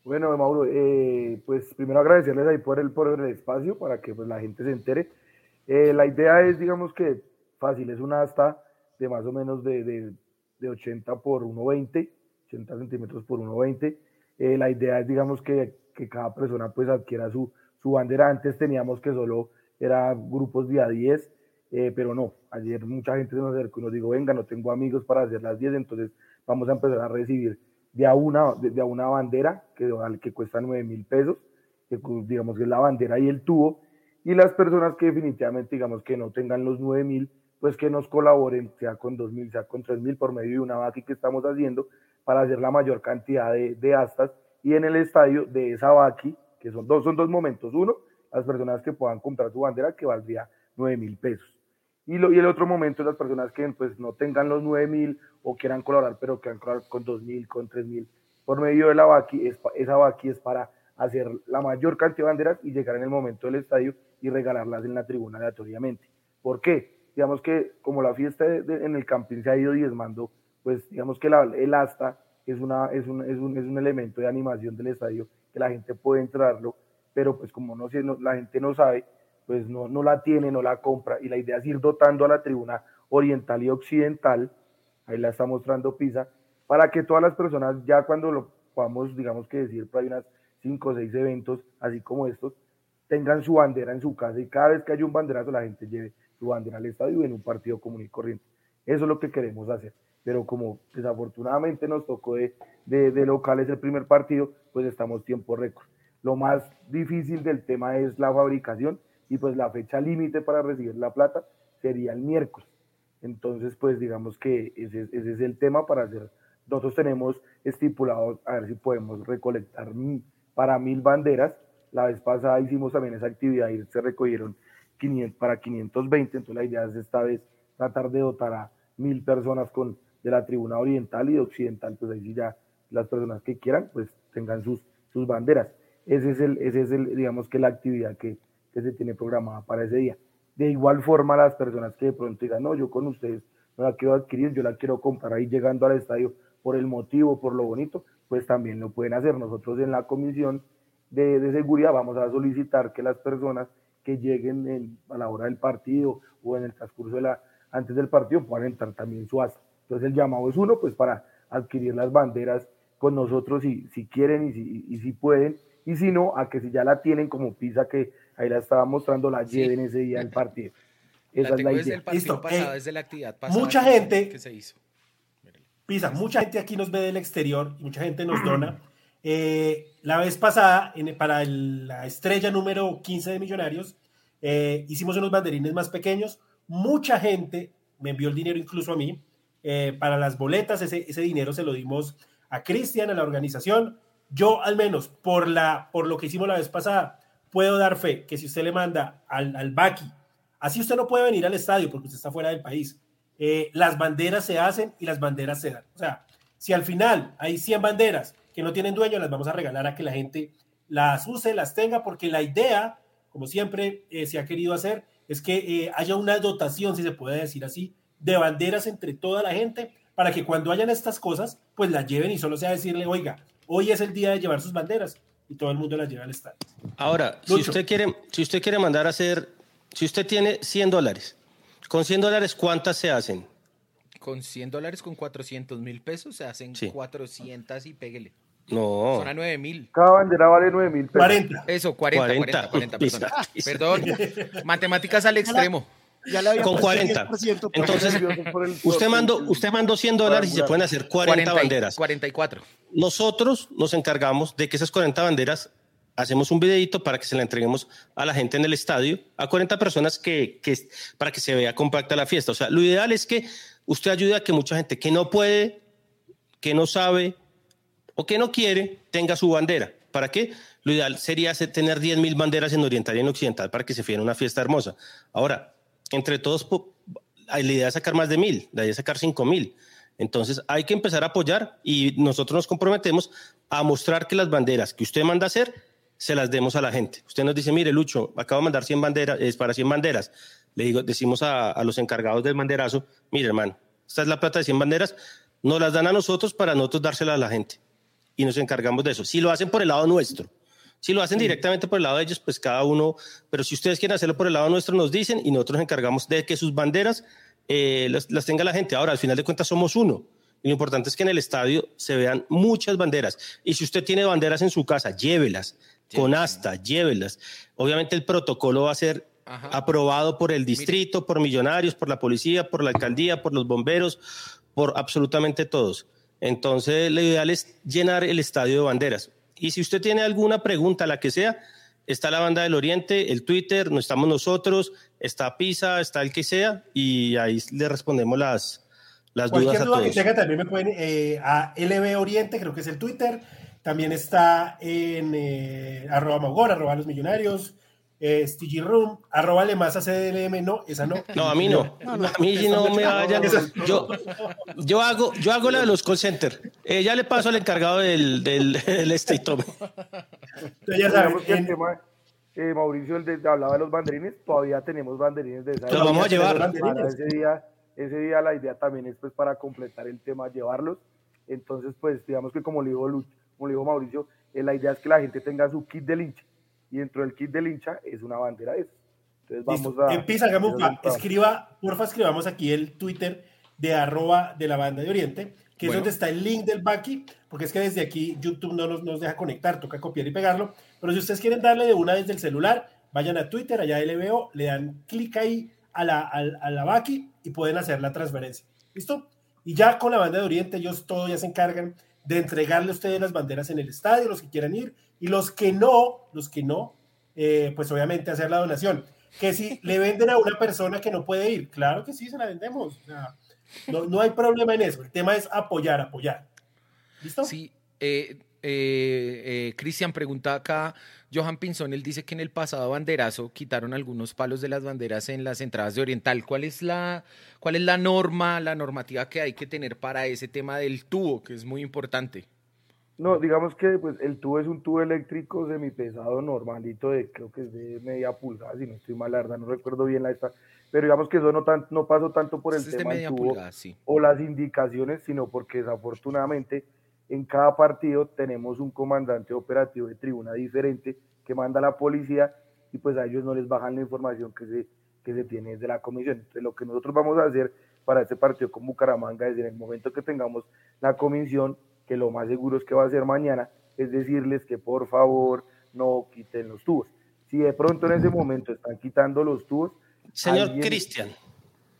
S6: Bueno, Mauro, eh, pues primero agradecerles ahí por el, por el espacio para que pues, la gente se entere. La idea es, digamos que fácil, es una asta de más o menos de, de 80 por 1,20, 80 centímetros por 1,20. Eh, la idea es, digamos, que, que cada persona pues adquiera su, su bandera. Antes teníamos que solo era grupos de a 10, eh, pero no, ayer mucha gente se nos acercó y nos dijo, venga, no tengo amigos para hacer las 10, entonces vamos a empezar a recibir de a una, de, a una bandera que, que cuesta 9 mil pesos, que digamos que es la bandera y el tubo, y las personas que definitivamente digamos que no tengan los 9 mil, pues que nos colaboren, sea con 2 mil, sea con 3 mil, por medio de una vaqui que estamos haciendo para hacer la mayor cantidad de, de astas, y en el estadio de esa vaqui, que son dos, son dos momentos, uno, las personas que puedan comprar su bandera, que valdría 9 mil pesos. Y, lo, y el otro momento las personas que pues, no tengan los 9 mil o quieran colaborar, pero quieran colaborar con 2 mil, con 3 mil. Por medio de la vaqui, es, esa vaqui es para hacer la mayor cantidad de banderas y llegar en el momento del estadio y regalarlas en la tribuna aleatoriamente. ¿Por qué? Digamos que como la fiesta en el camping se ha ido diezmando, pues digamos que el asta es, una, es, un, es, un, es un elemento de animación del estadio que la gente puede entrarlo, pero pues como no, la gente no sabe, pues no, no la tiene, no la compra, y la idea es ir dotando a la tribuna oriental y occidental, ahí la está mostrando Pisa, para que todas las personas, ya cuando lo podamos, digamos que decir, ahí unas cinco o seis eventos, así como estos, tengan su bandera en su casa y cada vez que haya un banderazo la gente lleve su bandera al estadio en un partido común y corriente. Eso es lo que queremos hacer. Pero como desafortunadamente nos tocó de, de, de locales el primer partido, pues estamos tiempo récord. Lo más difícil del tema es la fabricación y pues la fecha límite para recibir la plata sería el miércoles. Entonces, pues digamos que ese, ese, es el tema para hacer. Nosotros tenemos estipulado a ver si podemos recolectar para mil banderas. La vez pasada hicimos también esa actividad y se recogieron 500, para 520. Entonces, la idea es esta vez tratar de dotar a mil personas con de la tribuna oriental y de occidental. Pues ahí sí ya las personas que quieran, pues tengan sus, sus banderas. Ese es el, ese es el, digamos que la actividad que, que se tiene programada para ese día. De igual forma, las personas que de pronto digan, no, yo con ustedes no la quiero adquirir, yo la quiero comprar ahí llegando al estadio por el motivo, por lo bonito, pues también lo pueden hacer. Nosotros en la comisión de, de seguridad vamos a solicitar que las personas que lleguen a la hora del partido o en el transcurso de la, antes del partido puedan entrar también su asa. Entonces el llamado es uno, pues para adquirir las banderas con nosotros si, si quieren y si, y si pueden, y si no, a que si ya la tienen como pisa que ahí la estaba mostrando, la lleven ese día del partido.
S4: Esa la es la idea. Desde el partido Listo. pasado, eh, desde la actividad pasada.
S1: Mucha gente que se hizo. Pisa, mucha gente aquí nos ve del exterior mucha gente nos dona. Eh, la vez pasada, para la estrella número 15 de Millonarios, eh, hicimos unos banderines más pequeños. Mucha gente me envió el dinero incluso a mí. Eh, para las boletas, ese, dinero se lo dimos a Cristian, a la organización. Yo, al menos, por, lo que hicimos la vez pasada, puedo dar fe que si usted le manda al, al así usted no puede venir al estadio porque usted está fuera del país, las banderas se hacen y las banderas se dan. O sea, si al final hay 100 banderas que no tienen dueño, las vamos a regalar a que la gente las use, las tenga, porque la idea, como siempre eh, se ha querido hacer, es que eh, haya una dotación, si se puede decir así, de banderas entre toda la gente, para que cuando hayan estas cosas, pues las lleven y solo sea decirle, oiga, hoy es el día de llevar sus banderas y todo el mundo las lleva al estadio.
S2: Ahora, si usted, quiere, si usted quiere mandar a hacer, si usted tiene 100 dólares, con 100 dólares, ¿cuántas se hacen?
S4: Con 100 dólares, con 400 mil pesos, se hacen 400 y péguele.
S2: No.
S4: Son a 9 mil.
S6: Cada bandera vale 9 mil pesos.
S1: 40.
S4: Eso, 40, 40, 40, 40 perdón. perdón. Matemáticas al extremo.
S5: Ya le había
S2: Con
S5: puesto
S2: 40.
S5: 10%,
S2: Entonces, usted mandó, usted mandó 100 dólares y se pueden hacer 40
S4: 40 y-
S2: banderas.
S4: 44.
S2: Nosotros nos encargamos de que esas 40 banderas hacemos un videito para que se la entreguemos a la gente en el estadio, a 40 personas que, que para que se vea compacta la fiesta. O sea, lo ideal es que usted ayude a que mucha gente que no puede, que no sabe o que no quiere, tenga su bandera. ¿Para qué? Lo ideal sería tener 10 mil banderas en Oriental y en Occidental para que se fiera una fiesta hermosa. Ahora, entre todos, po- la idea es sacar más de mil, la idea es sacar 5 mil. Entonces hay que empezar a apoyar y nosotros nos comprometemos a mostrar que las banderas que usted manda hacer se las demos a la gente. Usted nos dice, mire, Lucho, acabo de mandar 100 banderas, es para 100 banderas. Le digo, decimos a, a los encargados del banderazo, mire, hermano, esta es la plata de 100 banderas, nos las dan a nosotros para nosotros dárselas a la gente. Y nos encargamos de eso. Si lo hacen por el lado nuestro, si lo hacen directamente por el lado de ellos, pues cada uno, pero si ustedes quieren hacerlo por el lado nuestro, nos dicen y nosotros nos encargamos de que sus banderas eh, las, las tenga la gente. Ahora, al final de cuentas, somos uno. Y lo importante es que en el estadio se vean muchas banderas. Y si usted tiene banderas en su casa, llévelas, con asta, llévelas. Obviamente el protocolo va a ser
S4: Ajá.
S2: aprobado por el distrito, por millonarios, por la policía, por la alcaldía, por los bomberos, por absolutamente todos. Entonces, lo ideal es llenar el estadio de banderas. Y si usted tiene alguna pregunta, la que sea, está la Banda del Oriente, el Twitter, no estamos nosotros, está Pisa, está el que sea, y ahí le respondemos las, las dudas
S1: Cualquier
S2: a
S1: duda que
S2: todos.
S1: tenga también me pueden eh, a LB Oriente, creo que es el Twitter. También está en eh, arroba Mogor, arroba los millonarios, eh, Stigi Room, arroba Lemasa CDLM, no, esa no.
S2: No, a mí no.
S1: No, no,
S2: a mí
S1: esa
S2: no me vayan. Yo, yo, hago, yo hago la de los call center. Eh, ya le paso al encargado del, del, del este
S1: ya saben, en-
S6: tema, eh, Mauricio, el de, hablaba de los banderines, todavía tenemos banderines de esa
S2: Los vamos a llevar.
S6: Ese día, ese día la idea también es pues para completar el tema, llevarlos. Entonces, pues digamos que como le dijo, Lu- como le dijo Mauricio, eh, la idea es que la gente tenga su kit del hincha. Y dentro del kit del hincha es una bandera de esas. Entonces vamos
S1: Listo.
S6: a...
S1: Empieza,
S6: trabajo.
S1: escriba, porfa, escribamos aquí el Twitter de arroba de la banda de Oriente, que
S4: Bueno.
S1: es donde está el link del Baki, porque es que desde aquí YouTube no nos, nos deja conectar, toca copiar y pegarlo. Pero si ustedes quieren darle de una desde el celular, vayan a Twitter, allá LBO, le dan clic ahí a la, al- a la Baki y pueden hacer la transferencia. ¿Listo? Y ya con la banda de Oriente, ellos todos ya se encargan de entregarle a ustedes las banderas en el estadio, los que quieran ir, y los que no, los que no, eh, pues obviamente hacer la donación. Que si le venden a una persona que no puede ir, claro que sí, se la vendemos. No, no hay problema en eso. El tema es apoyar, apoyar. ¿Listo?
S4: Sí, eh, eh, Cristian pregunta acá, Johan Pinzón, él dice que en el pasado banderazo quitaron algunos palos de las banderas en las entradas de Oriental. ¿Cuál es la, cuál es la norma, la normativa que hay que tener para ese tema del tubo, que es muy importante?
S6: No, digamos que pues el tubo es un tubo eléctrico semipesado normalito de creo que es de media pulgada, si no estoy mal, la verdad no recuerdo bien la esta, pero digamos que eso no tan, no pasó tanto por el
S4: Es de
S6: tema del
S4: media
S6: tubo
S4: pulgada, sí.
S6: o las indicaciones, sino porque desafortunadamente en cada partido tenemos un comandante operativo de tribuna diferente que manda a la policía y pues a ellos no les bajan la información que se, que se tiene desde la comisión. Entonces lo que nosotros vamos a hacer para este partido con Bucaramanga es en el momento que tengamos la comisión, que lo más seguro es que va a ser mañana, es decirles que por favor no quiten los tubos. Si de pronto en ese momento están quitando los tubos,
S2: señor Cristian,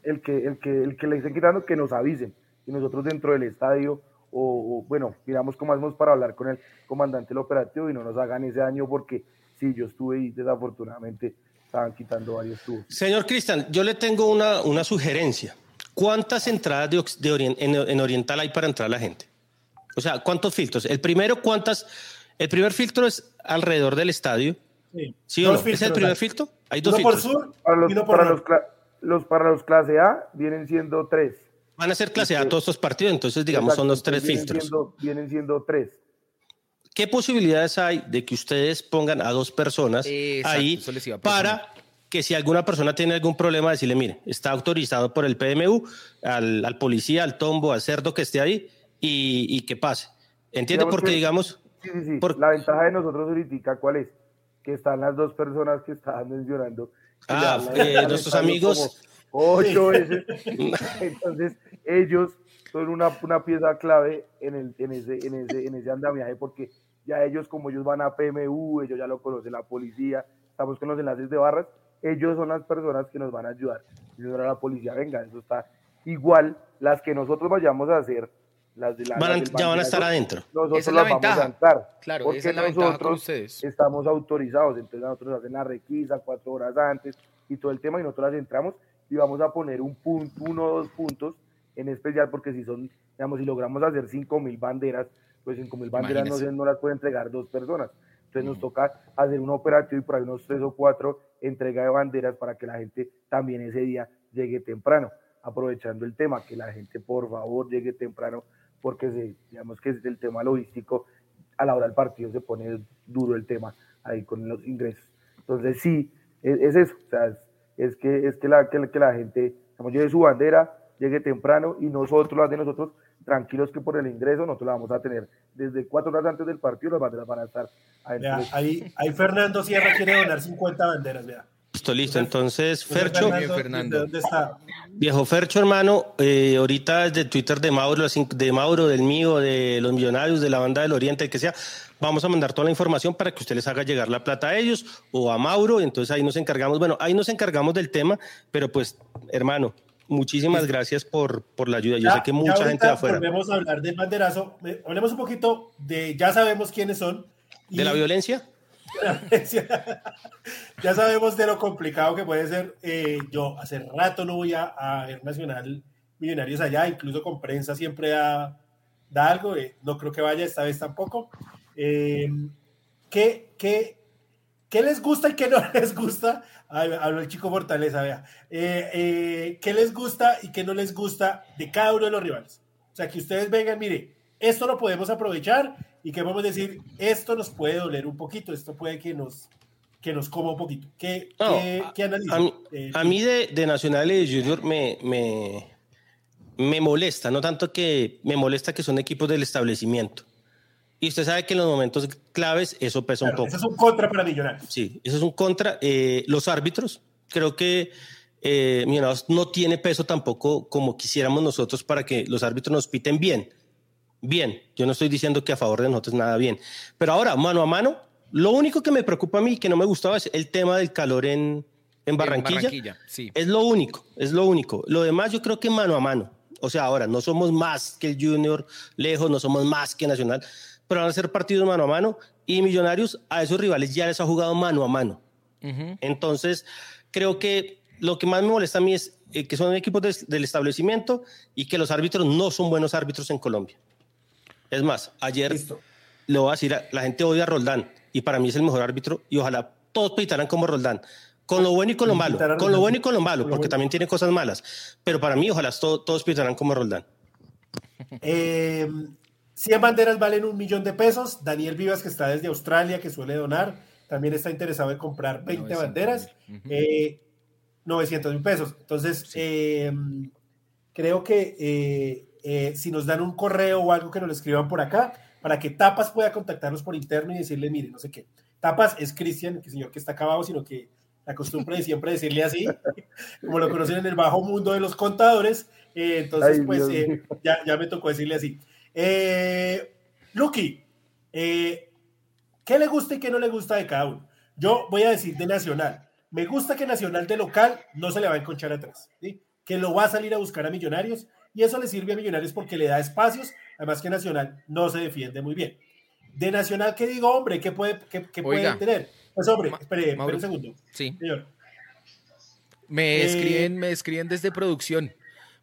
S6: el que, el, que, el que le estén quitando, que nos avisen. Y nosotros dentro del estadio, o, bueno, miramos cómo hacemos para hablar con el comandante del operativo y no nos hagan ese daño porque sí, yo estuve y desafortunadamente estaban quitando varios tubos.
S2: Señor Cristian, yo le tengo una, una sugerencia. ¿Cuántas entradas de, en, Oriental hay para entrar a la gente? O sea, ¿cuántos filtros? El primero, ¿cuántas? El primer filtro es alrededor del estadio. Sí. o no? ¿Es el primer filtro? Hay dos filtros.
S6: Por sur, para los, para los, para los clase A vienen siendo tres.
S2: Van a ser clase A todos estos partidos, entonces digamos son los tres filtros.
S6: vienen siendo tres.
S2: ¿Qué posibilidades hay de que ustedes pongan a dos personas ahí para que si alguna persona tiene algún problema, decirle, mire, está autorizado por el PMU, al, policía, al tombo, al cerdo que esté ahí y, que pase? ¿Entiende? Porque, digamos...
S6: Sí, sí, sí. La ventaja de nosotros ahorita, ¿cuál es? Que están las dos personas que estaban mencionando.
S2: Ah, eh, nuestros amigos...
S6: Ocho veces. Entonces, ellos son una, una pieza clave en, el, en, ese, en, ese, en ese andamiaje porque ya ellos, como ellos van a PMU, ellos ya lo conocen la policía, estamos con los enlaces de barras, ellos son las personas que nos van a ayudar. Y no la policía, venga, eso está igual, las que nosotros vayamos a hacer, las de la...
S2: ya van a estar adentro.
S6: Nosotros las vamos a entrar.
S4: Claro,
S6: porque
S4: esa es la
S6: nosotros
S4: ustedes.
S6: estamos autorizados, entonces nosotros hacen la requisa cuatro horas antes y todo el tema y nosotros las entramos y vamos a poner un punto, uno o dos puntos en especial porque si son, digamos, si logramos hacer cinco mil banderas, pues cinco mil banderas no, no las puede entregar dos personas. Entonces nos toca hacer un operativo y por ahí unos tres o cuatro entrega de banderas para que la gente también ese día llegue temprano, aprovechando el tema, que la gente por favor llegue temprano, porque se, digamos que es el tema logístico, a la hora del partido se pone duro el tema ahí con los ingresos. Entonces sí, es, eso, o sea, es, que, es que, la, que, la gente digamos, lleve su bandera, llegue temprano y nosotros, las de nosotros, tranquilos que por el ingreso nosotros la vamos a tener desde cuatro horas antes del partido, las banderas van a estar
S1: ahí. ahí, Fernando Sierra quiere donar 50 banderas, vea.
S2: Listo, listo. Entonces, Fercho.
S1: Fernando, ¿Dónde está?
S2: Viejo Fercho, hermano, eh, ahorita desde Twitter de Mauro, de Mauro, del mío, de los millonarios, de la banda del Oriente, el que sea, vamos a mandar toda la información para que usted les haga llegar la plata a ellos o a Mauro. Entonces ahí nos encargamos, bueno, ahí nos encargamos del tema, pero pues, hermano, Muchísimas gracias por, por la ayuda. Yo sé que mucha gente de afuera.
S1: Volvemos a hablar del banderazo. Hablemos un poquito de, ya sabemos quiénes son.
S2: ¿De la violencia?
S1: ya sabemos de lo complicado que puede ser. Eh, yo hace rato no voy a, a, ver Nacional Millonarios allá, incluso con prensa siempre da, da algo. Eh, no creo que vaya esta vez tampoco. Eh, ¿qué, qué, ¿Qué les gusta y qué no les gusta? Hablo el chico Fortaleza, vea. Eh, eh, ¿Qué les gusta y qué no les gusta de cada uno de los rivales? O sea, que ustedes vengan, mire, esto lo podemos aprovechar y que vamos a decir, esto nos puede doler un poquito, esto puede que nos, que nos coma un poquito. ¿Qué, qué, analizan?
S2: A mí, eh, de, Nacional y Junior me, me, me molesta, no tanto que me molesta que son equipos del establecimiento y usted sabe que en los momentos claves eso pesa un poco.
S1: Eso es un contra para Millonarios.
S2: Sí, eso es un contra. Eh, los árbitros, creo que eh, Millonarios no tiene peso tampoco como quisiéramos nosotros para que los árbitros nos piten bien. Bien, yo no estoy diciendo que a favor de nosotros nada bien. Pero ahora, mano a mano, lo único que me preocupa a mí, que no me gustaba, es el tema del calor en, en Barranquilla. Barranquilla sí. Es lo único, es lo único. Lo demás yo creo que mano a mano. O sea, ahora no somos más que el Junior lejos, no somos más que Nacional pero van a ser partidos mano a mano y Millonarios a esos rivales ya les ha jugado mano a mano. Entonces, creo que lo que más me molesta a mí es eh, que son equipos del establecimiento y que los árbitros no son buenos árbitros en Colombia. Es más, ayer le voy a decir, la gente odia a Roldán y para mí es el mejor árbitro y ojalá todos pitaran como Roldán. Con lo bueno y con lo malo. Con lo bueno y con lo malo, porque también tiene cosas malas. Pero para mí, ojalá todos, todos pitaran como Roldán.
S1: Eh, 100 banderas valen un millón de pesos. Daniel Vivas, que está desde Australia, que suele donar, también está interesado en comprar 20 banderas. 900 eh, mil pesos. Entonces, eh, creo que eh, eh, si nos dan un correo o algo que nos lo escriban por acá, para que Tapas pueda contactarnos por interno y decirle, mire, no sé qué. Tapas es Cristian, que señor que está acabado, sino que la costumbre de siempre decirle así, como lo conocen en el bajo mundo de los contadores. Eh, entonces,
S6: Ay,
S1: pues ya, ya me tocó decirle así. Eh, Lucky, eh, ¿qué le gusta y qué no le gusta de cada uno? Yo voy a decir de Nacional. Me gusta que Nacional de local no se le va a enconchar atrás, ¿sí? que lo va a salir a buscar a Millonarios y eso le sirve a Millonarios porque le da espacios, además que Nacional no se defiende muy bien. De Nacional, ¿qué digo, hombre? ¿Qué puede, qué, qué puede
S4: Oiga.
S1: tener? Pues, hombre, espere, espere un segundo,
S4: Sí.
S1: señor.
S4: Me
S1: Eh,
S4: escriben, me escriben desde producción.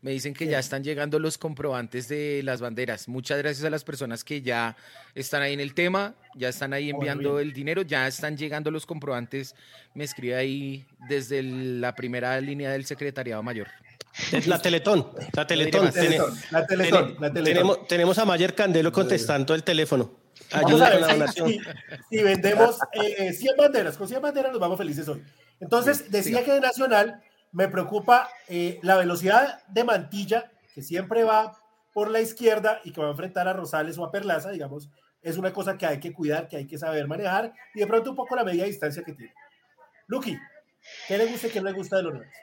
S4: Me dicen que
S1: Sí.
S4: ya están llegando los comprobantes de las banderas. Muchas gracias a las personas que ya están ahí en el tema, ya están ahí enviando el dinero, ya están llegando los comprobantes. Me escribe ahí desde el- la primera línea del secretariado mayor.
S2: La Teletón, la Teletón.
S4: La
S1: Teletón, la Teletón,
S2: Tene-
S1: la Teletón.
S2: Tenemos, tenemos a Mayer Candelo contestando el teléfono. Ayuda
S1: a
S2: con la donación.
S1: si, vendemos eh, 100 banderas. Con 100 banderas nos vamos felices hoy. Entonces, decía que de Nacional me preocupa eh, la velocidad de Mantilla, que siempre va por la izquierda y que va a enfrentar a Rosales o a Perlaza, digamos. Es una cosa que hay que cuidar, que hay que saber manejar y de pronto un poco la media distancia que tiene. Lucky, ¿qué le gusta y qué no le gusta de los nuevos?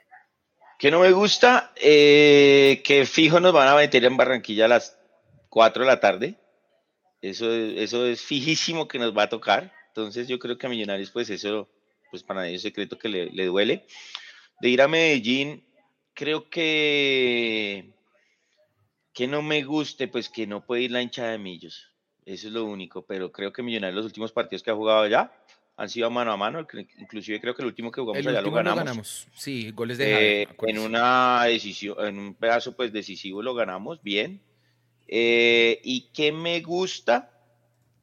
S3: Que no me gusta, eh, que fijo nos van a meter en Barranquilla a las 4 de la tarde. Eso, es- eso es fijísimo que nos va a tocar. Entonces yo creo que a Millonarios, pues eso, pues para ellos es secreto que le, le duele. De ir a Medellín, creo que que no me guste, pues que no puede ir la hinchada de Millos. Eso es lo único, pero creo que Millonarios los últimos partidos que ha jugado allá han sido mano a mano, inclusive creo que el último que jugamos
S4: El
S3: allá lo
S4: lo
S3: ganamos.
S4: ganamos. Sí, goles de
S3: Eh, en una decisión, en un pedazo pues decisivo lo ganamos bien. Eh, y que me gusta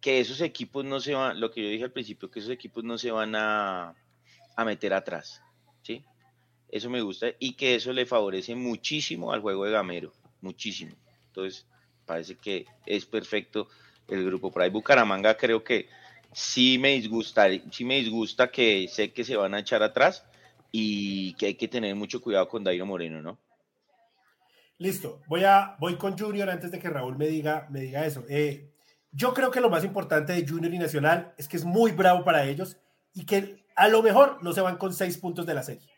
S3: que esos equipos no se van, lo que yo dije al principio, que esos equipos no se van a, a meter atrás. Eso me gusta y que eso le favorece muchísimo al juego de Gamero, muchísimo. Entonces, parece que es perfecto el grupo. Por ahí Bucaramanga creo que sí me disgusta, sí me disgusta que sé que se van a echar atrás y que hay que tener mucho cuidado con Dairo Moreno, ¿no?
S1: Listo, voy, a, voy con Junior antes de que Raúl me diga, me diga eso. Eh, yo creo que lo más importante de Junior y Nacional es que es muy bravo para ellos y que a lo mejor no se van con seis puntos de la serie,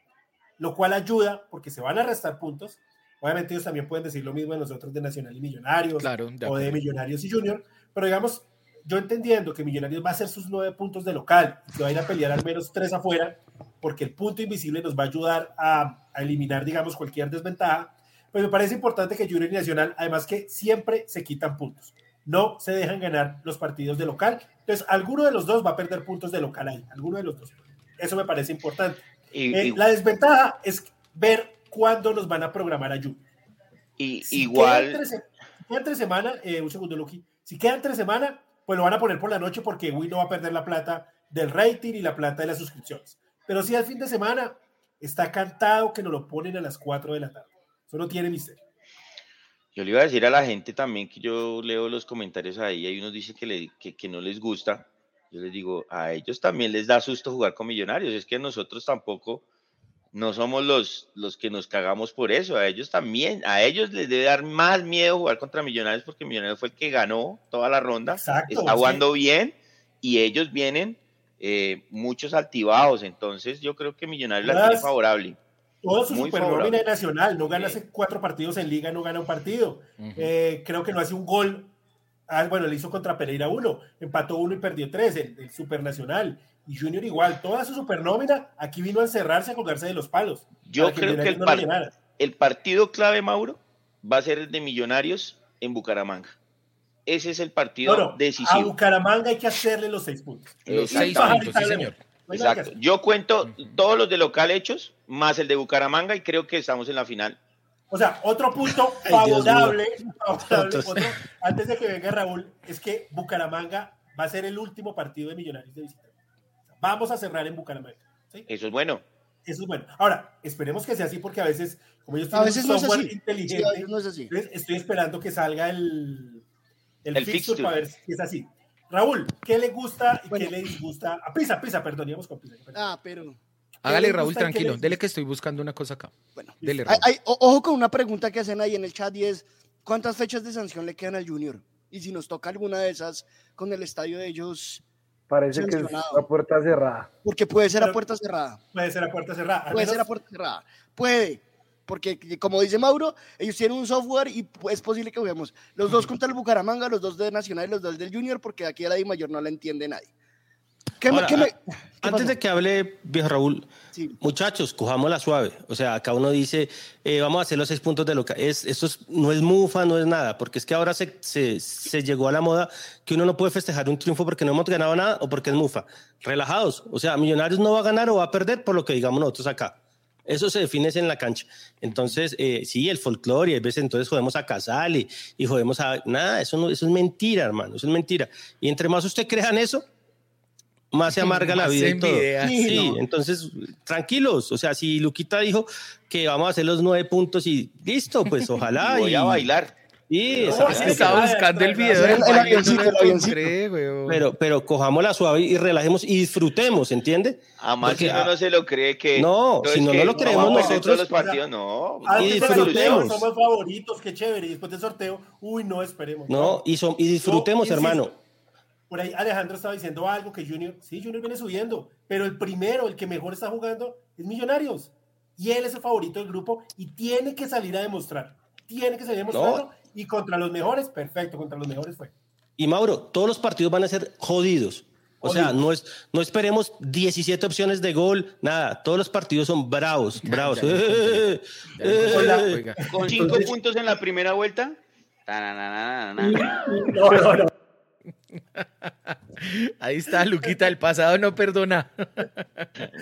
S1: lo cual ayuda porque se van a restar puntos. Obviamente ellos también pueden decir lo mismo de nosotros de Nacional y Millonarios
S4: Claro, de
S1: o de. Millonarios y Junior, pero digamos, yo entendiendo que Millonarios va a hacer sus nueve puntos de local, que va a ir a pelear al menos tres afuera, porque el punto invisible nos va a ayudar a, a eliminar, digamos, cualquier desventaja, pues me parece importante que Junior y Nacional, además que siempre se quitan puntos, no se dejan ganar los partidos de local, entonces alguno de los dos va a perder puntos de local ahí, alguno de los dos. Eso me parece importante.
S3: Y,
S1: Eh,
S3: y-
S1: la desventaja es ver cuándo nos van a programar a Junior.
S3: y-
S1: Si
S3: igual,
S1: tres semanas, eh, un segundo, Lucky. Si quedan tres semanas, pues lo van a poner por la noche porque Wii no va a perder la plata del rating y la plata de las suscripciones. Pero si al fin de semana está cantado que nos lo ponen a las 4 de la tarde. Eso no tiene misterio.
S3: yo le iba a decir a la gente también que yo leo los comentarios ahí, hay unos dicen que, le- que, que no les gusta. Yo les digo, a ellos también les da susto jugar con Millonarios. Es que nosotros tampoco no somos los, los que nos cagamos por eso. A ellos también, a ellos les debe dar más miedo jugar contra Millonarios porque Millonarios fue el que ganó toda la ronda.
S1: Exacto,
S3: está
S1: sí.
S3: jugando bien y ellos vienen eh, muchos altibajos. Entonces yo creo que Millonarios la tiene favorable.
S1: Todo su supernómina nacional. No gana
S3: Sí.
S1: hace cuatro partidos en liga, no gana un partido. Eh, creo que no hace un gol. Ah, bueno, le hizo contra Pereira uno, empató uno y perdió tres, el, el supernacional. Y Junior igual, toda su supernómina aquí vino a encerrarse, a colgarse de los palos.
S3: Yo creo que el
S1: no
S3: par-
S1: lo llenara.
S3: el partido clave, Mauro, va a ser el de Millonarios en Bucaramanga. Ese es el partido
S1: No, no, a
S3: decisivo.
S1: Bucaramanga hay que hacerle los seis puntos.
S4: Los
S3: Exacto.
S4: seis puntos, sí, señor.
S3: Exacto. Yo cuento todos los de local hechos, más el de Bucaramanga, y creo que estamos en la final.
S1: O sea, otro punto favorable, otro, antes de que venga Raúl, es que Bucaramanga va a ser el último partido de Millonarios de visita. Vamos a cerrar en Bucaramanga. ¿sí?
S3: Eso es bueno.
S1: Eso es bueno. Ahora, esperemos que sea así porque a veces, como ellos
S5: A
S1: tienen
S5: veces
S1: un
S5: no es así.
S1: Inteligente,
S5: a veces no es así.
S1: estoy esperando que salga el, el,
S3: El
S1: fixture,
S3: fixture.
S1: para ver si es así. Raúl, ¿qué le gusta y
S5: Bueno.
S1: qué le disgusta? A Pisa, Pisa, perdón, íbamos con Pisa.
S5: Ah, pero
S4: Hágale, Raúl, tranquilo.
S1: les
S4: Dele que estoy buscando una cosa acá.
S5: Bueno,
S4: Dele, Raúl.
S5: ojo con una pregunta que hacen ahí en el chat y es, ¿cuántas fechas de sanción le quedan al Junior? Y si nos toca alguna de esas con el estadio de ellos,
S6: Parece que es la puerta cerrada.
S5: porque puede ser a puerta cerrada.
S1: Puede ser a puerta cerrada.
S5: Puede ser a puerta cerrada. Puede. Porque, como dice Mauro, ellos tienen un software y es posible que juguemos los dos contra el Bucaramanga, los dos de Nacional y los dos del Junior, porque aquí a la I mayor no la entiende nadie. ¿Qué me-
S2: Ahora,
S5: qué me-
S2: a-
S5: qué
S2: Antes de que hable, viejo Raúl,
S5: Sí.
S2: muchachos, cojámosla suave. O sea, acá uno dice, eh, vamos a hacer los seis puntos de loca. Es, esto es- no es mufa, no es nada, porque es que ahora se, se, se llegó a la moda que uno no puede festejar un triunfo porque no hemos ganado nada o porque es mufa. Relajados. O sea, Millonarios no va a ganar o va a perder por lo que digamos nosotros acá. Eso se define en la cancha. Entonces, eh, sí, el folclore, y a veces entonces jodemos a Casale y jodemos a... Nada, eso, no, eso es mentira, hermano, eso es mentira. Y entre más usted crea en eso, más se amarga la vida y todo. Sí,
S5: Sí, no.
S2: entonces, tranquilos. O sea, si Luquita dijo que vamos a hacer los nueve puntos y listo, pues ojalá.
S3: Y voy a
S2: y-
S3: bailar.
S2: Sí,
S1: No,
S4: estaba buscando el video
S5: el avioncito, avioncito.
S2: Pero, pero cojámosla suave y relajemos y disfrutemos, ¿entiende?
S3: A más
S2: Porque,
S3: si uno
S2: ah,
S3: no se lo cree que.
S2: No, si no, no lo creemos
S3: a
S2: nosotros,
S3: los partidos, no.
S2: Y
S1: sorteo
S2: disfrutemos.
S1: somos favoritos, qué chévere. Y después del sorteo, uy, no esperemos.
S2: No, y, son, y disfrutemos, hermano.
S1: Por ahí Alejandro estaba diciendo algo que Junior, sí, Junior viene subiendo, pero el primero, el que mejor está jugando, es Millonarios. Y él es el favorito del grupo y tiene que salir a demostrar. Tiene que salir a demostrarlo. Y contra los mejores, perfecto, contra los mejores fue.
S2: Y Mauro, todos los partidos van a ser jodidos. O sea, no, es, no esperemos 17 opciones de gol, nada. Todos los partidos son bravos, bravos.
S3: Con cinco puntos en la primera vuelta.
S1: No, no, no.
S4: Ahí está, Luquita, el pasado no perdona.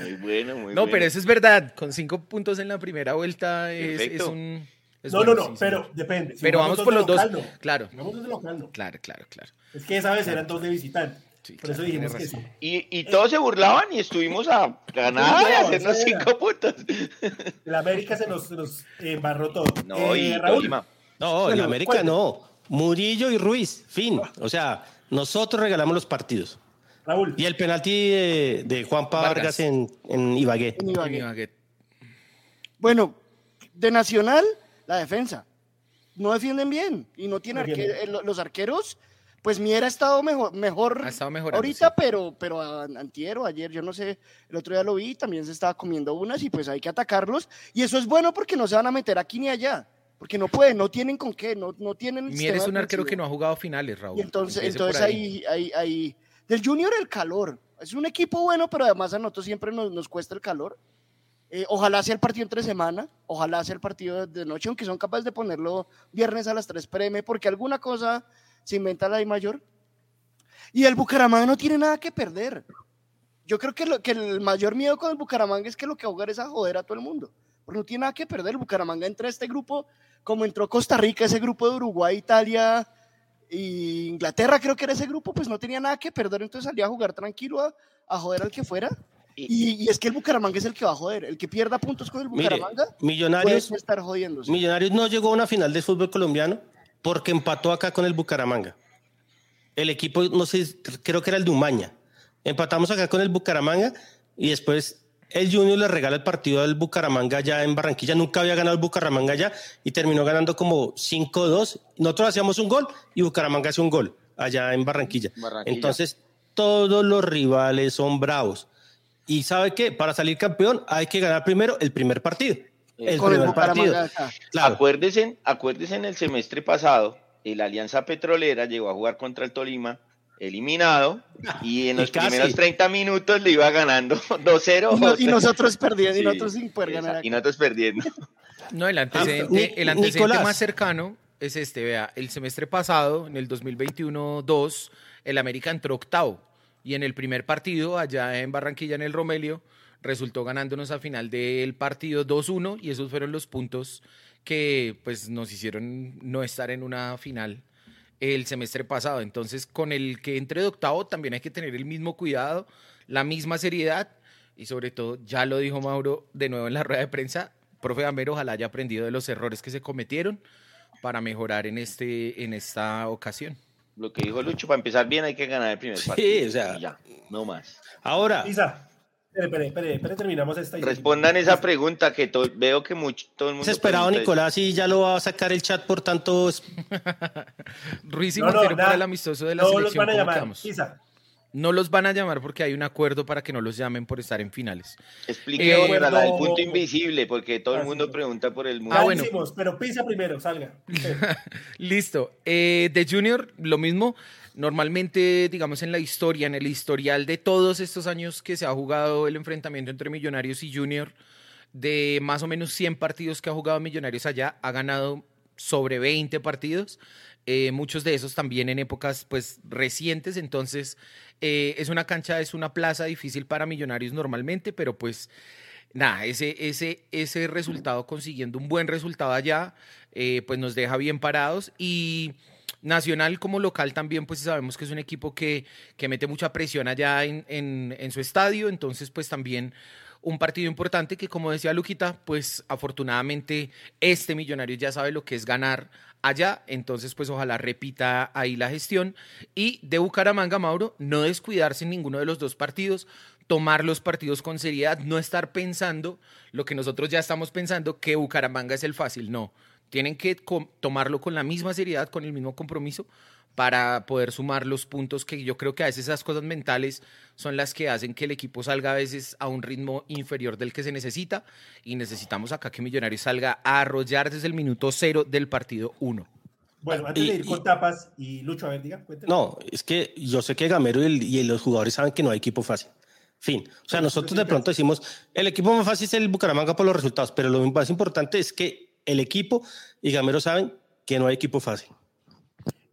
S3: Muy bueno, muy
S4: No,
S3: bueno.
S4: pero eso es verdad. Con cinco puntos en la primera vuelta es, un. es
S1: No,
S4: bueno,
S1: no, no,
S4: sí, sí.
S1: pero depende. Si
S4: Pero vamos por los dos.
S1: no.
S4: Claro,
S1: Si jugamos dos de local, no.
S4: claro, claro, claro.
S1: Es que esa vez eran dos de visitante.
S4: Sí,
S1: Por eso dijimos que sí.
S3: Y, y todos se burlaban y estuvimos a ganar
S1: No,
S3: y hacernos cinco puntos.
S1: El América se nos, se nos embarró todo.
S3: No,
S1: Eh,
S3: y
S1: Raúl,
S3: Tolima.
S2: No, en
S1: Bueno,
S2: América no. Murillo y Ruiz, fin. O sea, nosotros regalamos los partidos.
S1: Raúl,
S2: Y el penalti de, de Juanpa
S4: Vargas.
S2: Vargas, en, en Ibagué.
S5: En Ibagué. Bueno, de Nacional, la defensa. No defienden bien y no tiene arque- eh, lo- los arqueros. Pues Mier ha estado mejor, mejor
S4: Ha estado
S5: ahorita,
S4: sí.
S5: pero, pero a- antier o ayer, yo no sé, el otro día lo vi, también se estaba comiendo unas y pues hay que atacarlos. Y eso es bueno porque no se van a meter aquí ni allá, porque no pueden, no tienen con qué, no, no tienen...
S4: Mier
S5: sistema
S4: es un arquero que no ha jugado finales, Raúl.
S5: Y entonces,
S4: Empiece
S5: entonces ahí, ahí, ahí, del Junior el calor. Es un equipo bueno, pero además a nosotros siempre nos, nos cuesta el calor. Eh, ojalá sea el partido entre semana, ojalá sea el partido de noche, aunque son capaces de ponerlo viernes a las 3 pm, porque alguna cosa se inventa la de mayor. Y el Bucaramanga no tiene nada que perder. Yo creo que, lo, que el mayor miedo con el Bucaramanga es que lo que va a jugar es a joder a todo el mundo. Porque no tiene nada que perder. El Bucaramanga entra a este grupo, como entró Costa Rica, ese grupo de Uruguay, Italia, y Inglaterra creo que era ese grupo, pues no tenía nada que perder, entonces salía a jugar tranquilo a, a joder al que fuera. Y, y es que el Bucaramanga es el que va a joder. El que pierda puntos con el
S2: Mire,
S5: Bucaramanga puede
S2: Millonarios,
S5: estar jodiéndose.
S2: Millonarios no llegó a una final del fútbol colombiano porque empató acá con el Bucaramanga. El equipo, no sé, creo que era el de Umaña. Empatamos acá con el Bucaramanga y después el Junior le regala el partido al Bucaramanga ya en Barranquilla. Nunca había ganado el Bucaramanga ya y terminó ganando como 5-2. Nosotros hacíamos un gol y Bucaramanga hace un gol allá en Barranquilla.
S3: Barranquilla.
S2: Entonces, todos los rivales son bravos. Y ¿sabe qué? Para salir campeón hay que ganar primero el primer partido. El
S5: con el
S2: primer partido. Claro.
S3: Acuérdense, acuérdense en el semestre pasado, el Alianza Petrolera llegó a jugar contra el Tolima, eliminado, y en los primeros 30 minutos le iba ganando 2-0.
S5: Y, no- y nosotros perdiendo,
S3: Sí,
S5: y nosotros sin poder
S3: esa-
S5: ganar.
S3: Y nosotros perdiendo.
S4: No, el antecedente,
S2: Ni-
S4: el antecedente
S2: Nicolás.
S4: más cercano es este, vea, el semestre pasado, en el 2021-2, el América entró octavo y en el primer partido, allá en Barranquilla, en el Romelio, resultó ganándonos a final del partido 2-1 y esos fueron los puntos que pues nos hicieron no estar en una final el semestre pasado. Entonces, con el que entre de octavo también hay que tener el mismo cuidado, la misma seriedad y sobre todo, ya lo dijo Mauro de nuevo en la rueda de prensa, profe Gamero, ojalá haya aprendido de los errores que se cometieron para mejorar en, este, en esta ocasión.
S3: Lo que dijo Lucho, para empezar bien hay que ganar el primer
S2: Sí,
S3: partido.
S2: o sea.
S3: Y ya, no más.
S2: Ahora,
S1: Isa, espere, espere, espere, terminamos esta.
S3: Respondan esa pregunta que veo que mucho, todo el mundo.
S2: Se esperado Nicolás y ya lo va a sacar el chat por tanto.
S4: Ruiz y no, no, por el amistoso de la
S1: no
S4: selección.
S1: Los van a llamar,
S4: no los van a llamar porque hay un acuerdo para que no los llamen por estar en finales.
S3: Explique eh, la del punto invisible, porque todo el mundo pregunta por el mundo.
S1: Ah, bueno. pero pisa primero, salga.
S4: Listo. Eh, de Junior, lo mismo. Normalmente, digamos, en la historia, en el historial de todos estos años que se ha jugado el enfrentamiento entre Millonarios y Junior, de más o menos 100 partidos que ha jugado Millonarios allá, ha ganado sobre 20 partidos. Eh, muchos de esos también en épocas pues recientes, entonces eh, es una cancha, es una plaza difícil para millonarios normalmente, pero pues nada, ese, ese, ese resultado, consiguiendo un buen resultado allá, eh, pues nos deja bien parados y... Nacional como local también, pues sabemos que es un equipo que, que mete mucha presión allá en, en, su estadio, entonces pues también un partido importante que, como decía Luquita, pues afortunadamente este millonario ya sabe lo que es ganar allá, entonces pues ojalá repita ahí la gestión. Y de Bucaramanga, Mauro, no descuidarse en ninguno de los dos partidos, tomar los partidos con seriedad, no estar pensando lo que nosotros ya estamos pensando, que Bucaramanga es el fácil, no. Tienen que tomarlo con la misma seriedad, con el mismo compromiso, para poder sumar los puntos que yo creo que a veces esas cosas mentales son las que hacen que el equipo salga a veces a un ritmo inferior del que se necesita y necesitamos acá que Millonarios salga a arrollar desde el minuto cero del partido uno.
S1: Bueno, antes de ir con tapas y Lucho, a ver, diga, cuéntame.
S2: No, es que yo sé que Gamero y, los jugadores saben que no hay equipo fácil. Fin. O sea, nosotros de pronto decimos, el equipo más fácil es el Bucaramanga por los resultados, pero lo más importante es que el equipo y Gamero saben que no hay equipo fácil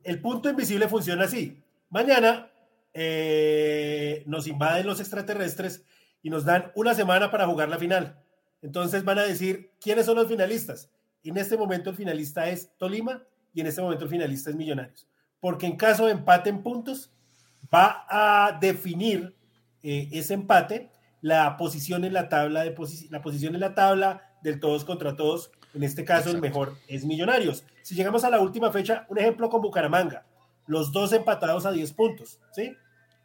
S1: el punto invisible funciona así. Mañana eh, nos invaden los extraterrestres y nos dan una semana para jugar la final. Entonces van a decir quiénes son los finalistas. En este momento el finalista es Tolima y en este momento el finalista es Millonarios. Porque en caso de empate en puntos, va a definir eh, ese empate la posición en la tabla de la posición en la tabla del todos contra todos en este caso, el mejor es Millonarios. Si llegamos a la última fecha, un ejemplo con Bucaramanga, los dos empatados a 10 puntos, ¿sí?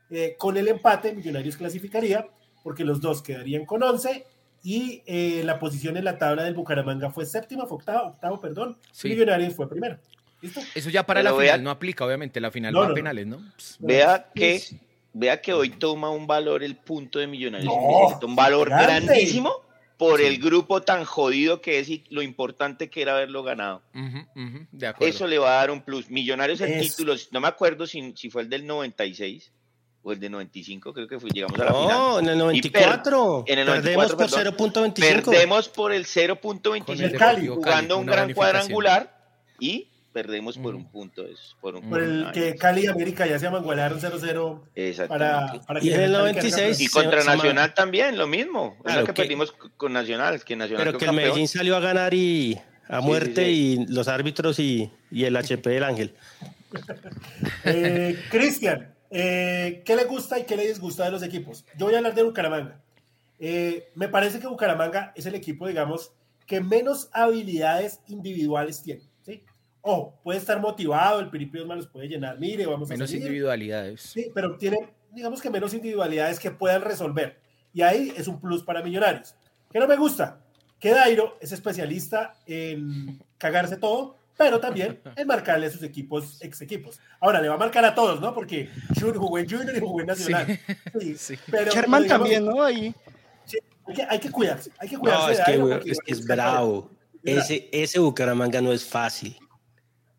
S1: Eh, con el empate, Millonarios clasificaría, porque los dos quedarían con 11 y eh, la posición en la tabla del Bucaramanga fue séptima, fue octavo, octavo perdón. Millonarios fue primero. ¿Listo?
S4: Eso ya para la final no aplica, obviamente, la final no, va a penales, ¿no?
S3: Vea que, vea que hoy toma un valor el punto de Millonarios, un valor grandísimo por el grupo tan jodido que es y lo importante que era haberlo ganado. Eso le va a dar un plus. Millonarios en títulos, no me acuerdo si, si, fue el del 96 o el del 95, creo que fue, llegamos a la final.
S2: No, en el 94.
S3: en el 94 perdemos por 0.25. Perdemos por el 0.25 jugando un gran cuadrangular y perdemos por un punto. Es, por, un,
S1: por el que Cali y América ya se amangualaron 0-0 para, para
S2: y en el 96
S3: y contra Nacional también lo mismo. Es lo que, perdimos con Nacional que Nacional
S2: pero que el Medellín salió a ganar y a muerte y los árbitros y, y, el HP del Ángel.
S1: Eh, Cristian eh, ¿qué le gusta y qué le disgusta de los equipos? yo voy a hablar de Bucaramanga. Eh, me parece que Bucaramanga es el equipo digamos que menos habilidades individuales tiene Ojo, puede estar motivado, el Piripio los puede llenar, mire, vamos
S4: menos
S1: a Menos
S4: individualidades.
S1: Sí, pero tiene, digamos que menos individualidades que puedan resolver. Y ahí es un plus para Millonarios. ¿Qué no me gusta? Que Dairo es especialista en cagarse todo, pero también en marcarle a sus equipos, ex equipos. Ahora, le va a marcar a todos, ¿no? Porque jugó en Junior y jugó en Nacional.
S5: Sí, sí, Pero, Sherman también, ¿no? Ahí.
S1: Sí, hay, que, hay que cuidarse, hay que cuidarse.
S2: No, es, que, es, que es bravo. Ese, ese Bucaramanga no es fácil.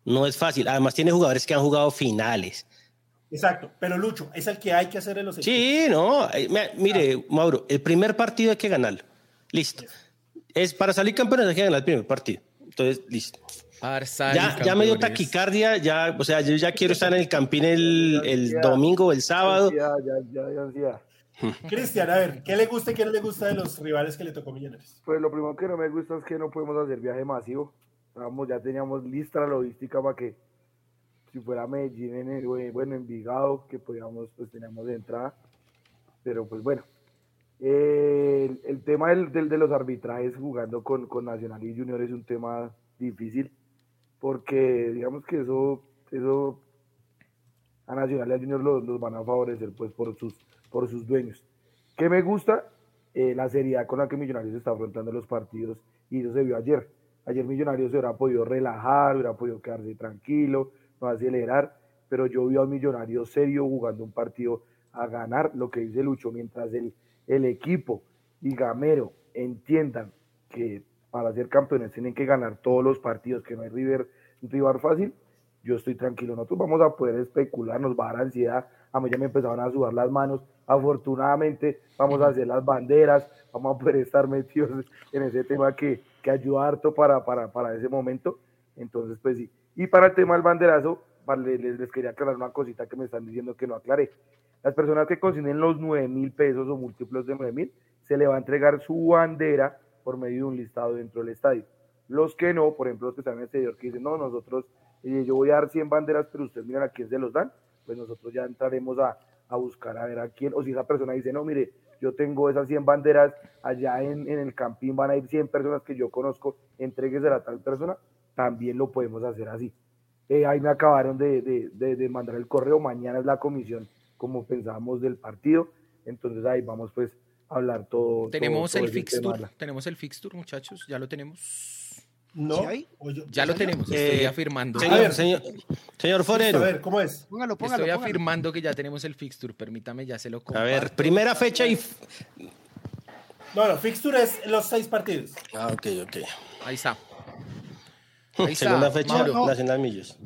S2: No es fácil. Además, tiene jugadores que han jugado finales.
S1: Exacto, pero Lucho, es el que hay que hacer en los
S2: equipos. Sí, no. Eh, mire, Mauro, el primer partido hay que ganarlo. Listo. Es para salir campeón hay que ganar el primer partido. Entonces, listo. Ya, ya me dio taquicardia, ya, o sea, yo ya quiero estar en el campín el, el domingo, el sábado. Ya, ya,
S1: ya, ya. Cristian, a ver, ¿qué le gusta y qué no le gusta de los rivales que le tocó Millonarios?
S6: Pues lo primero que no me gusta es que no podemos hacer viaje masivo ya teníamos lista la logística para que si fuera Medellín, en el, bueno, Envigado, que podíamos, pues teníamos de entrada. Pero pues bueno, el, tema del, de los arbitrajes jugando con, con Nacional y Junior es un tema difícil, porque digamos que eso, eso a Nacional y a Junior los, los, van a favorecer pues por sus, por sus dueños. ¿Qué me gusta? eh, la seriedad con la que Millonarios está afrontando los partidos y eso se vio ayer. Ayer Millonarios se hubiera podido relajar, hubiera podido quedarse tranquilo, no acelerar, pero yo vi a un Millonario serio jugando un partido a ganar, lo que dice Lucho, mientras el, el equipo y Gamero entiendan que para ser campeones tienen que ganar todos los partidos, que no hay River, rival fácil, yo estoy tranquilo. Nosotros vamos a poder especular, nos va a dar ansiedad. A mí ya me empezaron a sudar las manos. Afortunadamente, vamos a hacer las banderas, vamos a poder estar metidos en ese tema que, que ayuda harto para, para, para ese momento. Entonces, pues sí. Y para el tema del banderazo, les, les quería aclarar una cosita que me están diciendo que no aclaré. Las personas que consiguen los 9 mil pesos o múltiplos de 9 mil, se le va a entregar su bandera por medio de un listado dentro del estadio. Los que no, por ejemplo, los que están en el exterior, que dicen, no, nosotros, eh, yo voy a dar 100 banderas, pero ustedes miren a quién se los dan, pues nosotros ya entraremos a, a buscar a ver a quién, o si esa persona dice, no, mire, yo tengo esas 100 banderas, allá en, en el campín van a ir 100 personas que yo conozco, entréguesela a tal persona, también lo podemos hacer así. Eh, ahí me acabaron de, de, de, de, mandar el correo, mañana es la comisión, como pensábamos, del partido, entonces ahí vamos pues a hablar todo.
S4: Tenemos
S6: todo,
S4: el fixture, tenemos el fixture, muchachos, ya lo tenemos.
S1: No,
S5: ¿Sí
S1: yo,
S4: ya lo tenemos,
S2: Eh,
S4: estoy afirmando.
S2: Señor,
S1: ver.
S2: señor, señor
S1: A
S2: Forero.
S1: ver, ¿cómo es?
S5: Póngalo, póngalo.
S4: Estoy
S5: póngalo.
S4: afirmando que ya tenemos el fixture, permítame, ya se lo
S2: A
S4: comparto.
S2: ver, primera fecha y.
S1: No, no, fixture es los seis partidos.
S2: Ah, ok, ok.
S4: Ahí está. Ahí está,
S2: Segunda fecha,
S4: Mauro.
S2: Nacional Millos.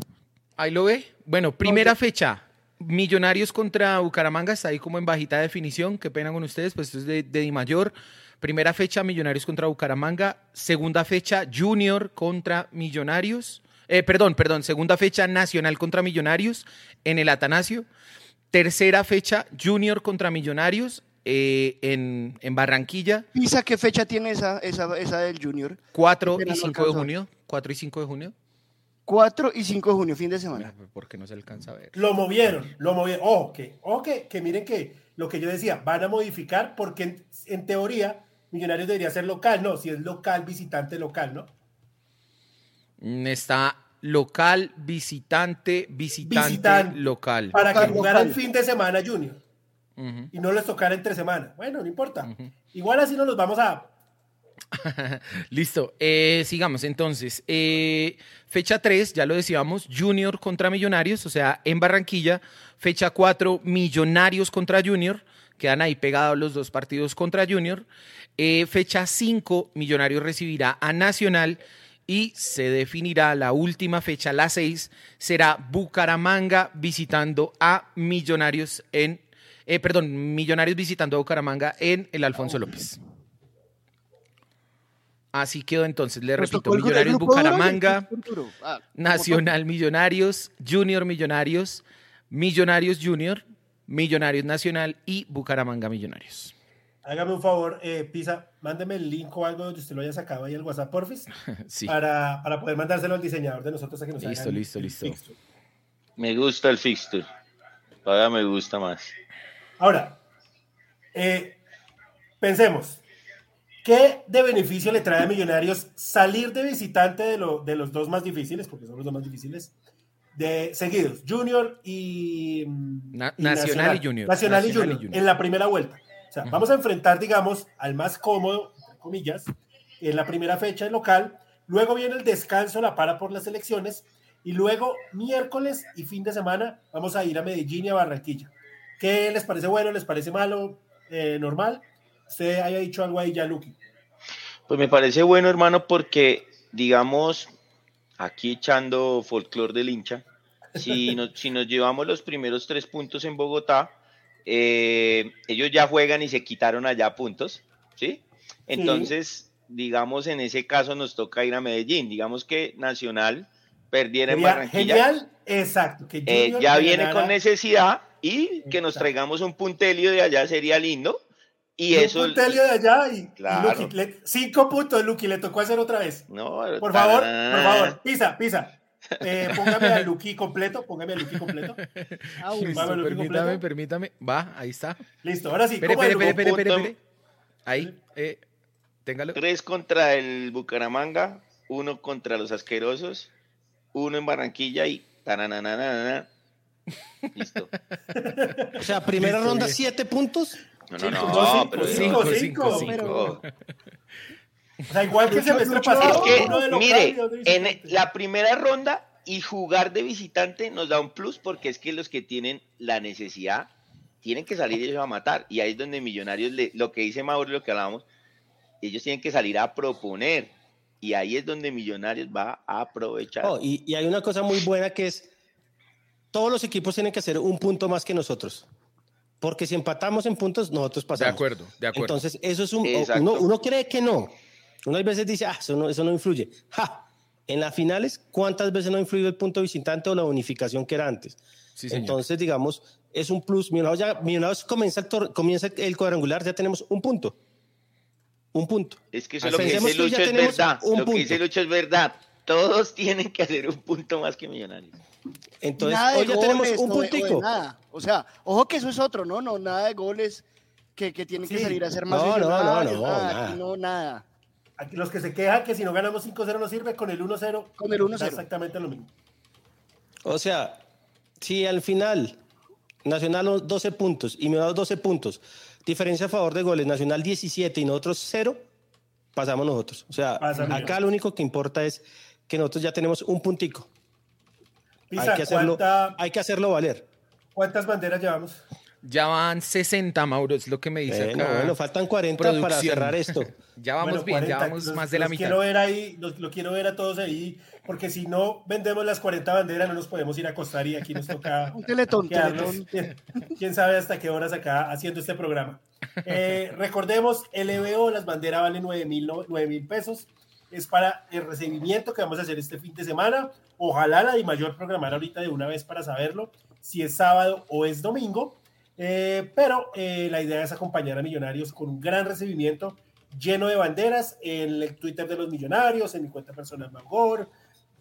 S4: Ahí lo ve. Bueno, primera fecha. Millonarios contra Bucaramanga, está ahí como en bajita definición. Qué pena con ustedes, pues esto es de, de Di Mayor. Primera fecha, Millonarios contra Bucaramanga. Segunda fecha, Junior contra Millonarios. Eh, perdón, perdón. Segunda fecha, Nacional contra Millonarios en el Atanasio. Tercera fecha, Junior contra Millonarios eh, en, en Barranquilla.
S5: Pisa, ¿qué fecha tiene esa, esa, esa del Junior?
S4: 4
S5: Qué
S4: y
S5: pena, no
S4: 5 de junio. 4 y 5 de junio.
S5: 4 y 5 de junio, fin de semana.
S4: ¿Por qué no se alcanza a ver?
S1: Lo movieron, lo movieron. Ojo, que, ojo que, que miren que lo que yo decía, van a modificar porque en, en teoría Millonarios debería ser local, no, si es local, visitante local, ¿no?
S4: Mm, Está local, visitante, visitante,
S1: Visitante.
S4: local.
S1: Para que
S5: Local,
S1: jugara el
S5: local.
S1: fin de semana Junior y no les tocara entre semana. Bueno, no importa. Igual así no nos vamos a...
S4: Listo, eh, sigamos entonces. Eh, fecha 3, ya lo decíamos, Junior contra Millonarios, o sea, en Barranquilla. Fecha 4, Millonarios contra Junior. Quedan ahí pegados los dos partidos contra Junior. Eh, fecha 5, Millonarios recibirá a Nacional. Y se definirá la última fecha, la 6, será Bucaramanga visitando a Millonarios en, perdón, Millonarios visitando a Bucaramanga en el Alfonso López. Así quedó entonces, le
S5: Nos
S4: repito,
S5: el el
S4: Millonarios
S5: el
S4: Bucaramanga,
S5: duro. Ah,
S4: Nacional Millonarios, Junior Millonarios, Millonarios Junior, Millonarios Nacional y Bucaramanga Millonarios.
S1: Hágame un favor, eh, Pisa, mándeme el link o algo donde usted lo haya sacado ahí al WhatsApp, porfis,
S4: Sí,
S1: para, para poder mandárselo al diseñador de nosotros a que nos
S4: Listo,
S1: haga el-
S4: listo,
S1: el
S4: listo.
S1: fixture.
S3: Me gusta el fixture. Todavía me gusta más.
S1: Ahora, eh, pensemos, ¿qué de beneficio le trae a Millonarios salir de visitante de, lo- de los dos más difíciles, porque son los dos más difíciles, de seguidos, Junior y, mm,
S4: Na- Nacional y Junior.
S1: Nacional, y,
S4: Nacional y
S1: Junior,
S4: Junior.
S1: en la primera vuelta. O sea, vamos a enfrentar, digamos, al más cómodo, entre comillas, en la primera fecha en local, luego viene el descanso, la para por las elecciones, y luego miércoles y fin de semana vamos a ir a Medellín y a Barranquilla. ¿Qué les parece bueno? ¿Les parece malo? Eh, ¿Normal? Usted haya dicho algo ahí ya, Luqui.
S3: Pues me parece bueno, hermano, porque, digamos, aquí echando folclore del hincha, si nos, si nos llevamos los primeros tres puntos en Bogotá, eh, ellos ya juegan y se quitaron allá puntos, ¿sí? Entonces, digamos, en ese caso nos toca ir a Medellín. Digamos que Nacional perdiera en Barranquilla.
S1: genial, exacto. Que
S3: Eh, ya viene
S1: ganara-
S3: con necesidad y que nos traigamos un puntelio de allá sería lindo. Y
S1: y un
S3: eso.
S1: puntelio de allá y. Luqui, le- cinco puntos, Luqui, le tocó hacer otra vez.
S3: No,
S1: Por favor,
S3: tarán.
S1: por favor, pisa, pisa. Eh, póngame a Luqui completo, póngame a Luqui completo.
S5: Au.
S4: Listo, permítame,
S1: completo.
S4: permítame. Va, ahí está.
S1: Listo, ahora sí.
S4: Espere,
S1: ¿cómo
S4: espere,
S1: es,
S4: espere,
S1: Luqui?
S4: espere, espere,
S3: punto.
S4: espere. Ahí, eh, téngalo.
S3: Tres contra el Bucaramanga, uno contra los asquerosos, uno en Barranquilla y tarananana. Listo.
S2: O sea, primera
S4: Listo,
S2: ronda,
S4: bien.
S2: siete puntos.
S3: No, no, no, pero
S1: cinco,
S3: yo-
S1: cinco.
S3: cinco.
S1: O sea, igual que el semestre pasado.
S3: Es
S1: uno de
S3: que, mire, en la primera ronda y jugar de visitante nos da un plus porque es que los que tienen la necesidad tienen que salir ellos a matar. Y ahí es donde Millonarios, le- lo que dice Mauro, lo que hablábamos, ellos tienen que salir a proponer. Y ahí es donde Millonarios va a aprovechar.
S2: Oh, y, y hay una cosa muy buena que es, todos los equipos tienen que hacer un punto más que nosotros. Porque si empatamos en puntos, nosotros
S4: De
S2: pasamos.
S4: acuerdo, de acuerdo.
S2: Entonces, eso es un...
S3: Exacto.
S2: Uno, uno cree que no. Uno a veces dice, ah, eso no, eso no influye. ¡Ja! En las finales, ¿cuántas veces no ha influido el punto visitante o la unificación que era antes?
S4: Sí, señor.
S2: Entonces, digamos, es un plus. Millonarios, ya, Millonarios comienza, el tor- comienza el cuadrangular, ya tenemos un punto. Un punto.
S3: es que eso lo que
S2: pensemos
S3: dice
S2: que
S3: Lucho
S2: ya
S3: es
S2: tenemos
S3: verdad.
S2: un
S3: Lo que dice
S2: punto.
S3: Lucho es verdad. Todos tienen que hacer un punto más que Millonarios.
S2: Entonces,
S5: nada
S2: hoy ya tenemos
S5: goles,
S2: un
S5: no de- o de
S2: puntico.
S5: nada. O sea, ojo que eso es otro, ¿no? No, nada de goles que, que tienen que
S1: Sí.
S5: salir a hacer más
S2: No, no, no,
S5: millonarios,
S2: no,
S5: nada,
S2: nada.
S5: aquí no, nada.
S1: Aquí los que se quejan que si no ganamos 5-0 no sirve, con el 1-0.
S5: Con el 1-0.
S1: da Exactamente lo mismo.
S2: O sea, si al final Nacional 12 puntos y Millonarios 12 puntos, diferencia a favor de goles, Nacional 17 y nosotros 0, pasamos nosotros. O sea,
S1: Pasa
S2: acá lo único que importa es que nosotros ya tenemos un puntico.
S1: Pisa,
S2: hay, que hacerlo,
S1: ¿cuánta-
S2: hay que hacerlo valer.
S1: ¿cuántas banderas llevamos?
S4: Ya van 60, Mauro, es lo que me dice
S2: Bueno,
S4: acá.
S2: bueno, faltan 40 para cerrar esto.
S4: Ya vamos
S1: Bueno,
S4: bien, ya
S1: 40.
S4: vamos
S1: Los-
S4: más de la mitad.
S1: Quiero ver ahí, los- lo quiero ver a todos ahí, porque si no vendemos las 40 banderas no nos podemos ir a acostar y aquí nos toca
S5: Un teletón, teletón.
S1: quién sabe hasta qué horas acá haciendo este programa. Eh, recordemos, LBO, las banderas valen 9 mil no- 9 mil pesos. Es para el recibimiento que vamos a hacer este fin de semana. Ojalá la de mayor programar ahorita de una vez para saberlo, si es sábado o es domingo. Eh, pero eh, la idea es acompañar a Millonarios con un gran recibimiento lleno de banderas en el Twitter de los Millonarios, en mi cuenta personal Magor,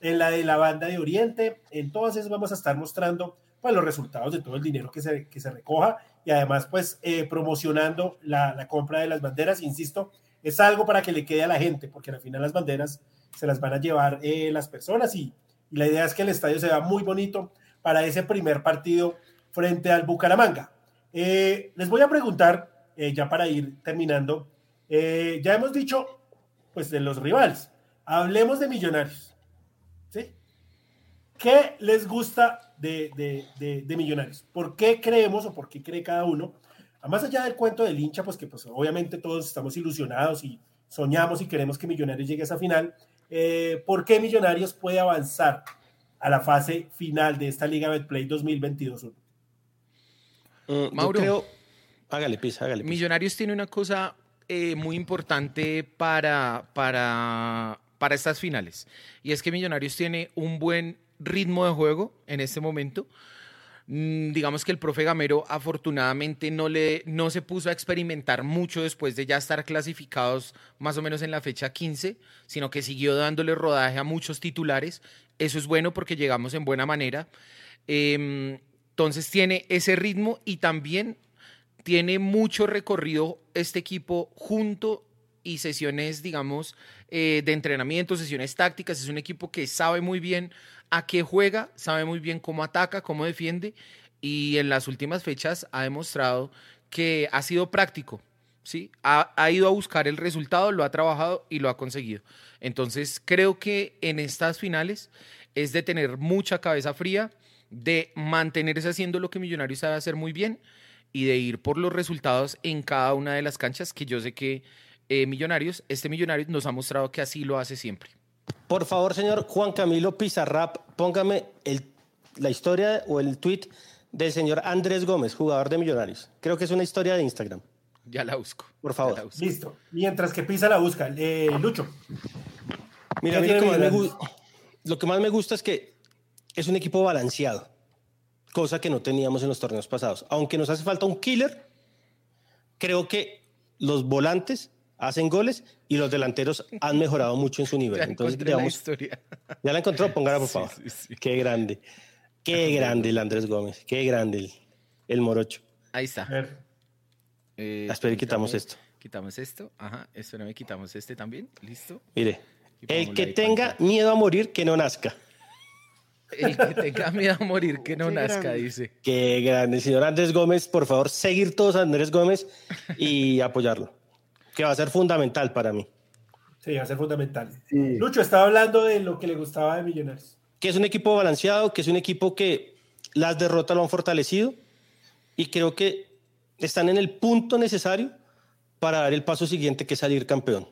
S1: en la de la banda de Oriente. En todas esas vamos a estar mostrando pues, los resultados de todo el dinero que se, que se recoja y además pues eh, promocionando la, la compra de las banderas. Insisto, es algo para que le quede a la gente, porque al final las banderas se las van a llevar eh, las personas y, y la idea es que el estadio se vea muy bonito para ese primer partido frente al Bucaramanga. Eh, les voy a preguntar, eh, ya para ir terminando, eh, ya hemos dicho, pues, de los rivales. Hablemos de Millonarios. ¿Sí? ¿Qué les gusta de, de- de- de Millonarios? ¿Por qué creemos o por qué cree cada uno? A más allá del cuento del hincha, pues que pues obviamente todos estamos ilusionados y soñamos y queremos que Millonarios llegue a esa final. eh, ¿Por qué Millonarios puede avanzar a la fase final de esta Liga Betplay 2022?
S2: Mm,
S4: Mauro.
S2: Yo creo... Hágale, pisa, hágale. pisa.
S4: Millonarios tiene una cosa eh, muy importante para, para, para estas finales. Y es que Millonarios tiene un buen ritmo de juego en este momento. Mm, digamos que el profe Gamero afortunadamente no, le, no se puso a experimentar mucho después de ya estar clasificados más o menos en la fecha 15, sino que siguió dándole rodaje a muchos titulares. Eso es bueno porque llegamos en buena manera. Em, entonces tiene ese ritmo y también tiene mucho recorrido este equipo junto y sesiones, digamos, eh, de entrenamiento, sesiones tácticas. Es un equipo que sabe muy bien a qué juega, sabe muy bien cómo ataca, cómo defiende y en las últimas fechas ha demostrado que ha sido práctico. ¿sí? Ha, ido a buscar el resultado, lo ha trabajado y lo ha conseguido. Entonces creo que en estas finales es de tener mucha cabeza fría, de mantenerse haciendo lo que Millonarios sabe hacer muy bien y de ir por los resultados en cada una de las canchas, que yo sé que eh, Millonarios, este Millonarios nos ha mostrado que así lo hace siempre.
S2: Por favor, señor Juan Camilo Pizarrap, póngame el- la historia o el tweet del señor Andrés Gómez, jugador de Millonarios. Creo que es una historia de Instagram.
S4: Ya la busco.
S2: Por favor.
S4: busco.
S1: Listo. Mientras que Pisa la busca. Eh, Lucho.
S2: Mira, a
S1: ¿Qué
S2: mí lo que, me lo que más me gusta es que es un equipo balanceado, cosa que no teníamos en los torneos pasados. Aunque nos hace falta un killer, creo que los volantes hacen goles y los delanteros han mejorado mucho en su nivel.
S4: Ya
S2: Entonces,
S4: la
S2: digamos,
S4: historia.
S2: ¿ya la encontró? Póngala, por
S4: Sí,
S2: favor.
S4: sí, sí.
S2: Qué grande. Qué grande el Andrés Gómez. Qué grande el, el morocho.
S4: Ahí está.
S1: A ver.
S4: Eh,
S2: Espera quitamos
S4: quitamos-
S2: esto.
S4: Quitamos esto. Ajá. Espérame, quitamos este también. Listo.
S2: Mire, el que tenga
S4: pantalla.
S2: miedo a morir, que no nazca.
S4: El que tenga miedo a morir, que no
S5: Qué
S4: nazca,
S5: grande.
S4: dice.
S2: Qué grande, señor Andrés Gómez, por favor, seguir todos a Andrés Gómez y apoyarlo, que va a ser fundamental para mí.
S1: Sí, va a ser fundamental.
S6: Sí.
S1: Lucho estaba hablando de lo que le gustaba de Millonarios.
S2: Que es un equipo balanceado, que es un equipo que las derrotas lo han fortalecido y creo que están en el punto necesario para dar el paso siguiente, que es salir campeón.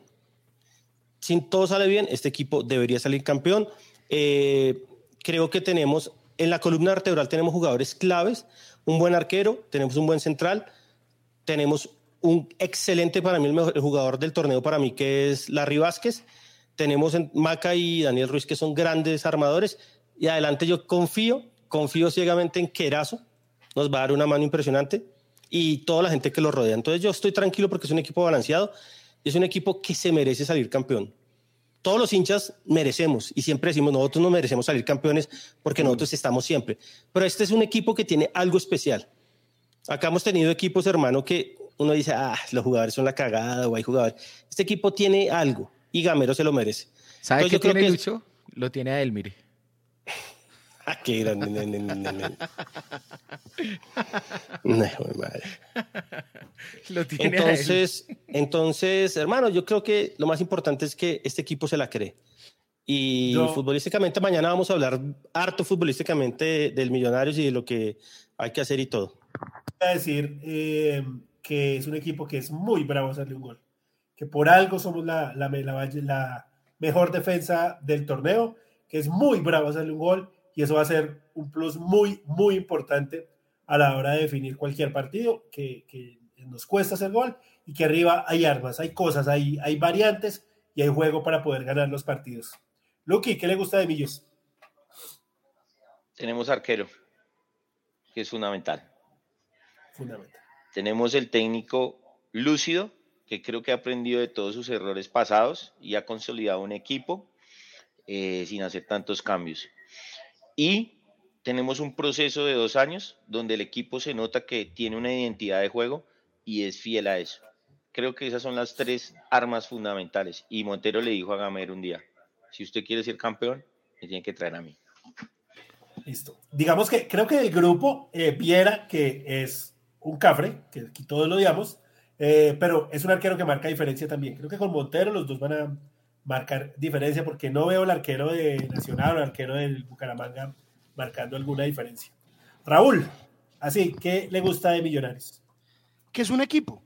S2: Si todo sale bien, este equipo debería salir campeón. Eh, creo que tenemos, en la columna vertebral tenemos jugadores claves, un buen arquero, tenemos un buen central, tenemos un excelente, para mí, el, mejor, el jugador del torneo para mí, que es Larry Vázquez. Tenemos en Maca y Daniel Ruiz, que son grandes armadores. Y adelante yo confío, confío ciegamente en Querazo. Nos va a dar una mano impresionante. Y toda la gente que lo rodea. Entonces yo estoy tranquilo porque es un equipo balanceado. Y es un equipo que se merece salir campeón. Todos los hinchas merecemos. Y siempre decimos, nosotros no merecemos salir campeones porque nosotros estamos siempre. Pero este es un equipo que tiene algo especial. Acá hemos tenido equipos, hermano, que uno dice, ah, los jugadores son la cagada o hay jugadores. Este equipo tiene algo y Gamero se lo merece.
S4: ¿Sabe
S2: Entonces,
S4: qué
S2: yo creo
S4: tiene
S2: que-
S4: Lucho? Lo tiene a él, mire.
S2: Ah, qué grande. No, hijo de madre.
S4: Lo tiene a él.
S2: Entonces, entonces, hermano, yo creo que lo más importante es que este equipo se la cree. Y
S1: Yo-
S2: futbolísticamente, mañana vamos a hablar harto futbolísticamente de- del Millonarios y de lo que hay que hacer y todo.
S1: Voy a decir eh, que es un equipo que es muy bravo a hacerle un gol. Que por algo somos la, la, la- la mejor defensa del torneo, que es muy bravo a hacerle un gol y eso va a ser un plus muy, muy importante a la hora de definir cualquier partido, que, que nos cuesta hacer gol y que arriba hay armas, hay cosas, hay, hay variantes y hay juego para poder ganar los partidos. Lucky, ¿qué le gusta de Millos?
S3: Tenemos arquero, que es fundamental.
S1: Fundamental.
S3: Tenemos el técnico lúcido, que creo que ha aprendido de todos sus errores pasados y ha consolidado un equipo eh, sin hacer tantos cambios. Y tenemos un proceso de dos años donde el equipo se nota que tiene una identidad de juego y es fiel a eso. Creo que esas son las tres armas fundamentales. Y Montero le dijo a Gamero un día, si usted quiere ser campeón, me tiene que traer a mí.
S1: Listo. Digamos que creo que el grupo eh, Viera, que es un cafre, que aquí todos lo odiamos, eh, pero es un arquero que marca diferencia también. Creo que con Montero los dos van a marcar diferencia porque no veo el arquero de Nacional o el arquero del Bucaramanga marcando alguna diferencia. Raúl, así, ¿qué le gusta de Millonarios?
S5: que es un equipo.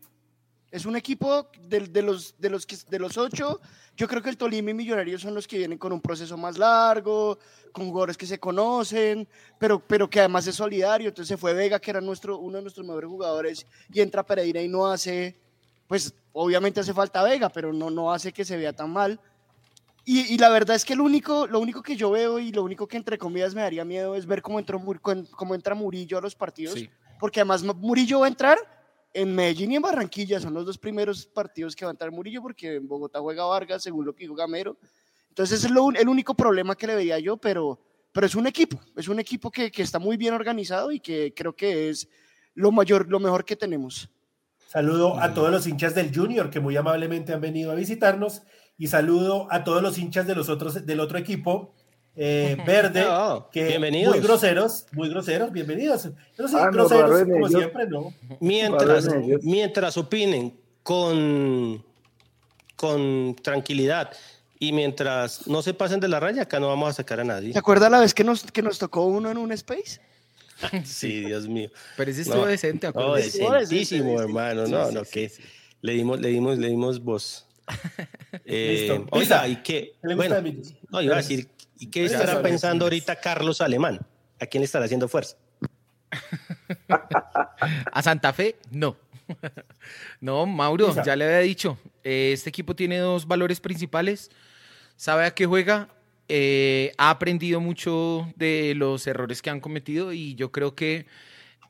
S5: Es un equipo de, de los, de, los, que- de los ocho. Yo creo que el Tolima y Millonarios son los que vienen con un proceso más largo, con jugadores que se conocen, pero, pero que además es solidario. Entonces se fue Vega, que era nuestro, uno de nuestros mejores jugadores, y entra Pereira y no hace, pues obviamente hace falta Vega, pero no, no hace que se vea tan mal. Y, y la verdad es que lo único, lo único que yo veo y lo único que entre comillas me daría miedo es ver cómo, entró, cómo entra Murillo a los partidos
S4: Sí.
S5: porque además Murillo va a entrar en Medellín y en Barranquilla, son los dos primeros partidos que va a entrar Murillo, porque en Bogotá juega Vargas, según lo que dijo Gamero. Entonces es lo el único problema que le veía yo, pero, pero es un equipo, es un equipo que, que está muy bien organizado y que creo que es lo mayor, lo mejor que tenemos.
S1: Saludo a todos los hinchas del Junior que muy amablemente han venido a visitarnos y saludo a todos los hinchas de los otros del otro equipo eh, verde
S2: Oh,
S1: que
S2: bienvenidos.
S1: muy groseros, muy groseros, bienvenidos. Pero sí,
S6: Ah, no,
S1: groseros como
S6: ellos.
S1: siempre, ¿no?
S2: Mientras, mientras opinen con, con tranquilidad y mientras no se pasen de la raya, acá no vamos a sacar a nadie.
S5: ¿Se acuerda la vez que nos, que nos tocó uno en un space?
S2: Sí, Dios mío.
S4: Pero ese estuvo
S2: No.
S4: decente,
S2: No, decentísimo,
S5: decente,
S2: hermano.
S4: sí,
S2: No,
S4: sí,
S2: no,
S4: sí,
S2: que le dimos, le dimos, le dimos voz. Eh,
S1: Listo.
S2: oiga,
S1: Pisa,
S2: ¿y
S1: gusta
S2: Bueno, no, iba a decir, ¿y qué
S1: Ya
S2: estará pensando ahorita Carlos Alemán? ¿A quién le estará haciendo fuerza?
S4: A Santa Fe, no. No, Mauro, ya le había dicho, eh, este equipo tiene dos valores principales, sabe a qué juega, eh, ha aprendido mucho de los errores que han cometido y yo creo que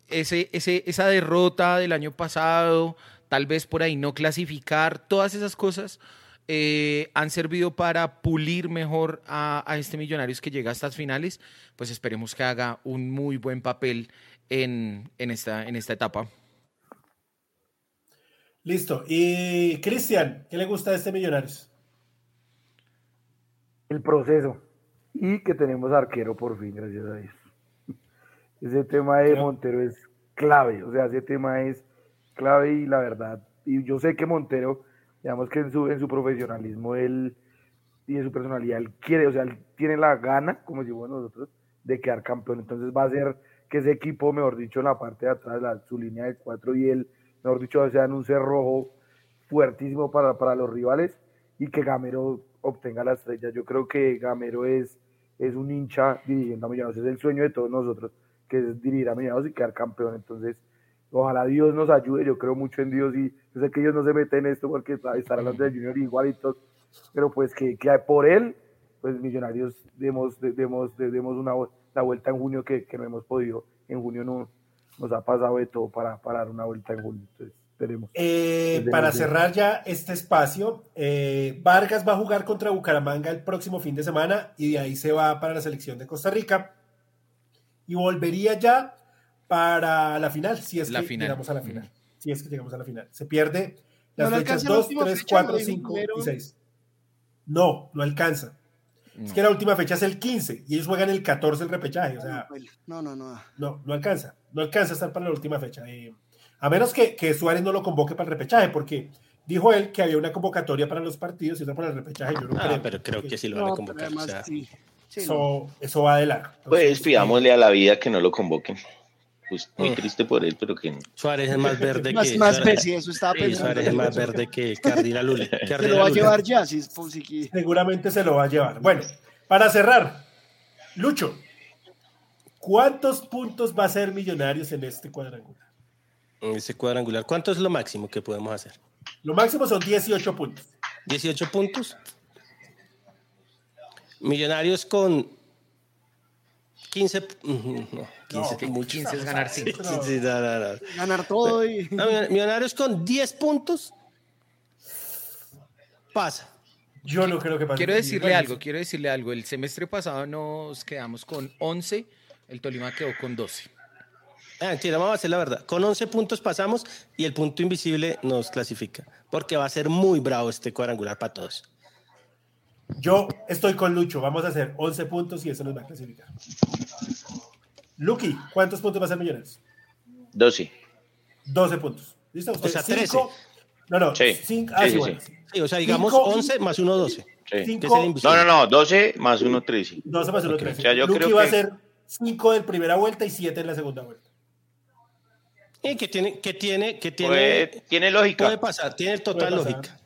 S4: ese, ese, esa derrota del año pasado, tal vez por ahí no clasificar, todas esas cosas eh, han servido para pulir mejor a, a este Millonarios que llega a estas finales, pues esperemos que haga un muy buen papel en, en, esta, en esta etapa.
S1: Listo. Y Cristian, ¿qué le gusta de este Millonarios?
S6: el proceso y que tenemos arquero por fin, gracias a Dios. Ese tema de Montero es clave, o sea, ese tema es clave y la verdad, y yo sé que Montero, digamos que en su, en su profesionalismo, él y en su personalidad, él quiere, o sea, él tiene la gana, como decimos nosotros, de quedar campeón, entonces va a ser que ese equipo, mejor dicho, en la parte de atrás, la, su línea de cuatro y él, mejor dicho, sean un cerrojo fuertísimo para, para los rivales y que Gamero obtenga la estrella. Yo creo que Gamero es, es un hincha dirigiendo a Millonarios, es el sueño de todos nosotros, que es dirigir a Millonarios y quedar campeón. Entonces, ojalá Dios nos ayude, yo creo mucho en Dios y yo sé que ellos no se meten en esto porque estarán hablando de Junior igualitos, pero pues que, que por él, pues Millonarios demos, demos, demos una, la vuelta en junio que, que no hemos podido, en junio no, nos ha pasado de todo para, para dar una vuelta en junio. Entonces, esperemos.
S1: Eh, para cerrar ya este espacio, eh, Vargas va a jugar contra Bucaramanga el próximo fin de semana y de ahí se va para la selección de Costa Rica y volvería ya para la final, si es
S4: La
S1: que
S4: final.
S1: llegamos a la final. Si es que llegamos a la final. Se pierde las
S5: No
S1: fechas
S5: alcanza la
S1: 2,
S5: última
S1: 3,
S5: fecha,
S1: 4,
S5: lo dijo
S1: 5
S5: Quintero.
S1: y 6. No, no alcanza. Es que la última fecha es el 15 y ellos juegan el 14 el repechaje. O sea,
S5: No, no, no.
S1: no, no alcanza. No alcanza a estar para la última fecha. Eh, a menos que, que Suárez no lo convoque para el repechaje, porque dijo él que había una convocatoria para los partidos y otra para el repechaje. Yo no
S2: Ah,
S1: creo.
S2: pero creo
S1: porque
S2: que sí lo van a
S5: No,
S2: convocar.
S5: además,
S2: o sea,
S5: sí. Sí, no.
S1: Eso, eso va de largo.
S3: Pues
S1: Entonces,
S3: pidámosle a la vida que no lo convoquen. Pues muy
S2: Mm.
S3: triste por él, pero que no.
S2: Suárez es más verde
S5: Más,
S2: que.
S5: más
S2: Suárez,
S5: eso estaba
S2: sí,
S5: pensando.
S2: Suárez es más verde que, Lule. que
S5: Se lo va a llevar ya, si es por si qui-
S1: seguramente se lo va a llevar. Bueno, para cerrar, Lucho, ¿cuántos puntos va a ser Millonarios en este cuadrangular?
S2: En ese cuadrangular. ¿Cuánto es lo máximo que podemos hacer?
S1: Lo máximo son 18 puntos.
S2: 18 puntos. Millonarios con 15. ujú, No, 15
S1: No,
S2: mucho.
S4: 15 es ganar 5.
S1: No.
S2: Sí, no,
S5: ganar todo y.
S2: No, Millonarios con 10 puntos. Pasa.
S1: Yo no creo que pase.
S4: Quiero decirle algo, quiero decirle algo. El semestre pasado nos quedamos con 11, el Tolima quedó con 12.
S2: Ah, mentira, vamos a hacer la verdad. Con 11 puntos pasamos y el punto invisible nos clasifica. Porque va a ser muy bravo este cuadrangular para todos.
S1: Yo estoy con Lucho. Vamos a hacer 11 puntos y eso nos va a clasificar. Lucky, ¿cuántos puntos va a ser Millonarios?
S3: 12.
S1: 12 puntos. ¿Listo?
S2: O sea,
S1: Cinco-
S2: 13.
S1: No, no.
S3: Sí.
S1: cinco- ah,
S3: Sí,
S1: sí,
S3: sí,
S1: bueno,
S2: o sea, digamos
S1: Cinco-
S2: 11 más 1, 12.
S3: Sí.
S2: Que es
S1: Cinco-.
S3: No, no, no, 12 más 1, 13.
S1: 12 más 1,
S2: Ok.
S1: 13.
S3: O sea, yo
S1: Lucky
S3: creo
S1: va a ser 5 de primera vuelta y 7 en la segunda vuelta.
S2: Y que tiene, que tiene, que tiene,
S3: Puede- tiene lógica.
S2: puede pasar, tiene total lógica.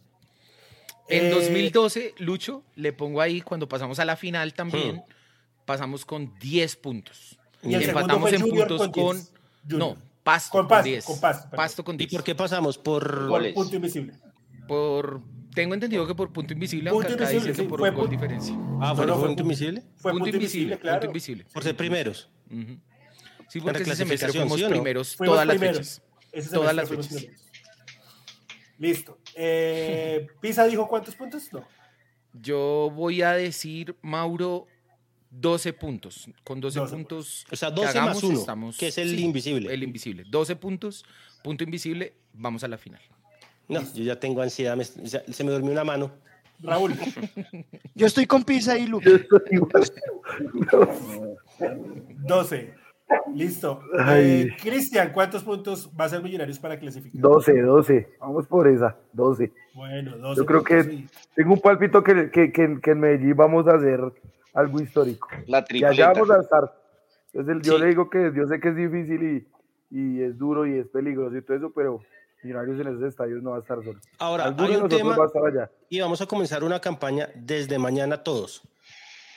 S4: En
S1: Eh,
S4: 2012, Lucho, le pongo ahí, cuando pasamos a la final también,
S2: Hmm.
S4: pasamos con 10 puntos.
S1: Y el
S4: empatamos en puntos
S1: con
S4: con...
S1: 10. Junior.
S4: No, Pasto
S1: Con
S4: con,
S1: Pasto,
S4: 10.
S1: con Pasto,
S4: con
S2: ¿Y
S4: 10.
S2: por qué pasamos? Por
S1: punto invisible.
S4: Por... Tengo entendido que por punto invisible,
S1: Punto
S4: aunque acá
S1: invisible,
S4: dice que
S1: sí,
S4: por
S1: fue
S4: un gol
S1: punto-
S4: diferencia.
S2: Ah, fue
S1: No, no, fue
S2: punto
S1: pu-
S2: invisible.
S1: Fue
S4: punto invisible,
S1: claro.
S4: punto invisible.
S2: Por ser primeros.
S4: Ujú. Sí, porque ese semestre fuimos
S2: ¿sí o no?
S4: primeros
S1: Fuimos
S4: todas las
S1: primeros.
S4: fechas. Todas las fechas.
S1: primeros. Listo. Eh, ¿Pisa dijo cuántos puntos? No.
S4: Yo voy a decir, Mauro, 12 puntos. Con 12,
S1: 12
S4: puntos.
S2: O sea,
S4: que
S2: 12 más
S4: hagamos,
S2: uno,
S4: estamos-
S2: que es el invisible.
S4: El invisible. 12 puntos, punto invisible, vamos a la final.
S2: No, yo ya tengo ansiedad, me- se me durmió una mano.
S1: Raúl.
S5: Yo estoy con Pisa y Luke.
S6: Yo estoy igual.
S1: 12. Listo. Eh, Cristian, ¿cuántos puntos va a ser Millonarios para clasificar?
S6: 12, 12. Vamos por esa, 12.
S1: Bueno, 12.
S6: Yo creo que
S1: sí.
S6: tengo un palpito que, que, que, que en Medellín vamos a hacer algo histórico.
S3: La
S6: Y allá
S3: tripleta.
S6: vamos a estar. Entonces, el- yo
S2: Sí.
S6: le digo que yo sé que es difícil y, y es duro y es peligroso y todo eso, pero Millonarios en esos estadios no va a estar solo.
S2: Ahora, hay un tema
S6: va a estar allá.
S2: y vamos a comenzar una campaña desde mañana todos.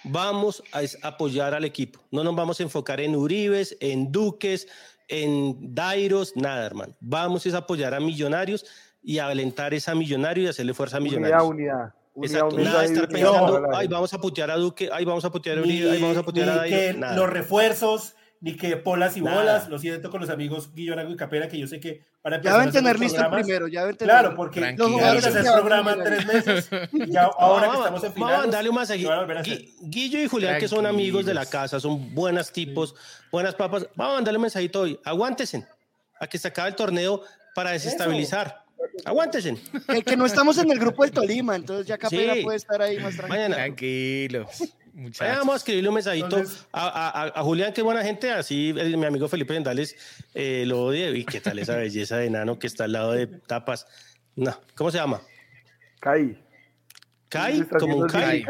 S2: Vamos a apoyar al equipo. No nos vamos a enfocar en Uribes, en Duques, en Dairos, nada, hermano. Vamos es a apoyar a Millonarios y a alentar esa Millonario y hacerle fuerza a
S6: Unidad,
S2: Millonarios.
S6: unidad. unidad,
S2: Exacto,
S6: unidad
S2: nada de estar
S6: unidad
S2: pensando,
S6: la
S2: ay, vamos a putear a Duque, ay, vamos a putear a Uribe, ay, vamos a putear a
S1: ni
S2: Dairo.
S1: que
S2: Nada.
S1: los refuerzos, ni que polas y
S2: Nada.
S1: bolas. Lo siento con los amigos Guillo Nago y Capera, que yo sé que para
S5: Ya deben tener listo primero, ya deben tener.
S1: Claro, porque los jugadores hacer programa en tres meses. Ya ahora que
S2: Vamos-
S1: estamos en final.
S2: Vamos a darle un masaje. Guillo y Julián, que son amigos de la
S4: Tranquilos.
S2: casa, son buenas tipos, buenas papas. Vamos a mandarle un mensajito hoy. Aguántense a que se acabe el torneo para desestabilizar. Aguántense.
S5: Que, que no estamos en el grupo del Tolima, entonces ya Capela
S2: Sí.
S5: puede estar ahí más tranquilo.
S2: Mañana.
S4: Tranquilo.
S2: Vamos a escribirle un mensajito
S1: Entonces-
S2: a, a- a Julián, que es buena gente, así el- mi amigo Felipe Vendales eh, lo odia. Y qué tal esa belleza de enano que está al lado de tapas. No, ¿cómo se llama?
S6: Kai.
S2: Kai, como un Kai.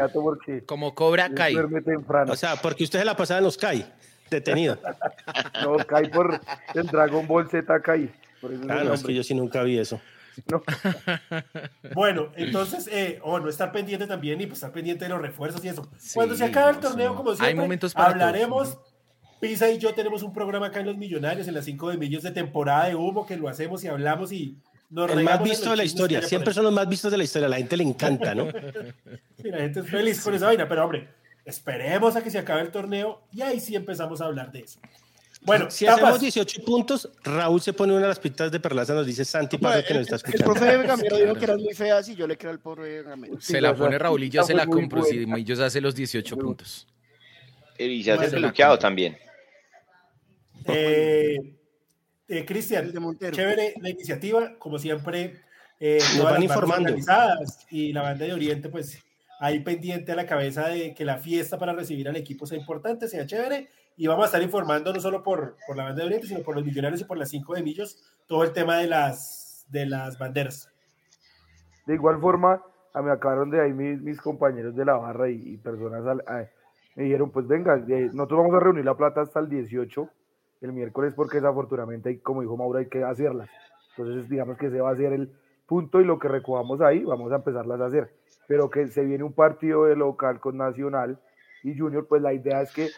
S4: Como Cobra Kai.
S2: O sea, porque usted se la pasaba en los Kai, detenido.
S6: no, Kai por el Dragon Ball Z Kai. Por eso es
S2: Ah, no, es que yo sí nunca vi eso.
S6: No.
S1: Bueno, entonces, eh, oh, no estar pendiente también y pues estar pendiente de los refuerzos y eso.
S4: Sí,
S1: Cuando se acabe el torneo, como
S4: Hay
S1: siempre,
S4: momentos para
S1: hablaremos.
S4: todos.
S1: Pisa y yo tenemos un programa acá en Los Millonarios, en las 5 de millos de temporada de humo, que lo hacemos y hablamos y nos
S2: El más visto de la historia. Siempre son los más vistos de la historia. A la gente le encanta, ¿no?
S1: Sí, la gente es feliz con esa vaina, pero hombre, esperemos a que se acabe el torneo y ahí sí empezamos a hablar de eso. Bueno,
S2: Si
S1: tapas.
S2: hacemos 18 puntos, Raúl se pone una de las pistas de Perlaza, nos dice Santi Pardo que nos está
S5: El
S2: escuchando.
S5: profe Gamero dijo que eran muy feas y yo le creo al pobre Gamero.
S4: Se la pone Raúl y yo se la compro si
S6: buena.
S4: Millos hace los 18 puntos.
S3: Y se hace
S1: Bueno,
S3: peluqueado también.
S1: Eh, eh, Cristian,
S5: El de
S1: chévere la iniciativa, como siempre, eh,
S2: Nos van informando.
S1: y la banda de Oriente, pues ahí pendiente a la cabeza de que la fiesta para recibir al equipo sea importante, sea chévere, y vamos a estar informando no solo por, por la banda de Oriente, sino por los millonarios y por las cinco de millos, todo el tema de las, de las banderas.
S6: De igual forma, me acabaron de ahí mis, mis compañeros de la barra y, y personas me dijeron, pues venga, nosotros vamos a reunir la plata hasta el 18, el miércoles, porque desafortunadamente, como dijo Mauro, hay que hacerlas. Entonces, digamos que ese va a ser el punto y lo que recogamos ahí, vamos a empezarlas a hacer. Pero que se viene un partido de local con Nacional y Junior, pues la idea es que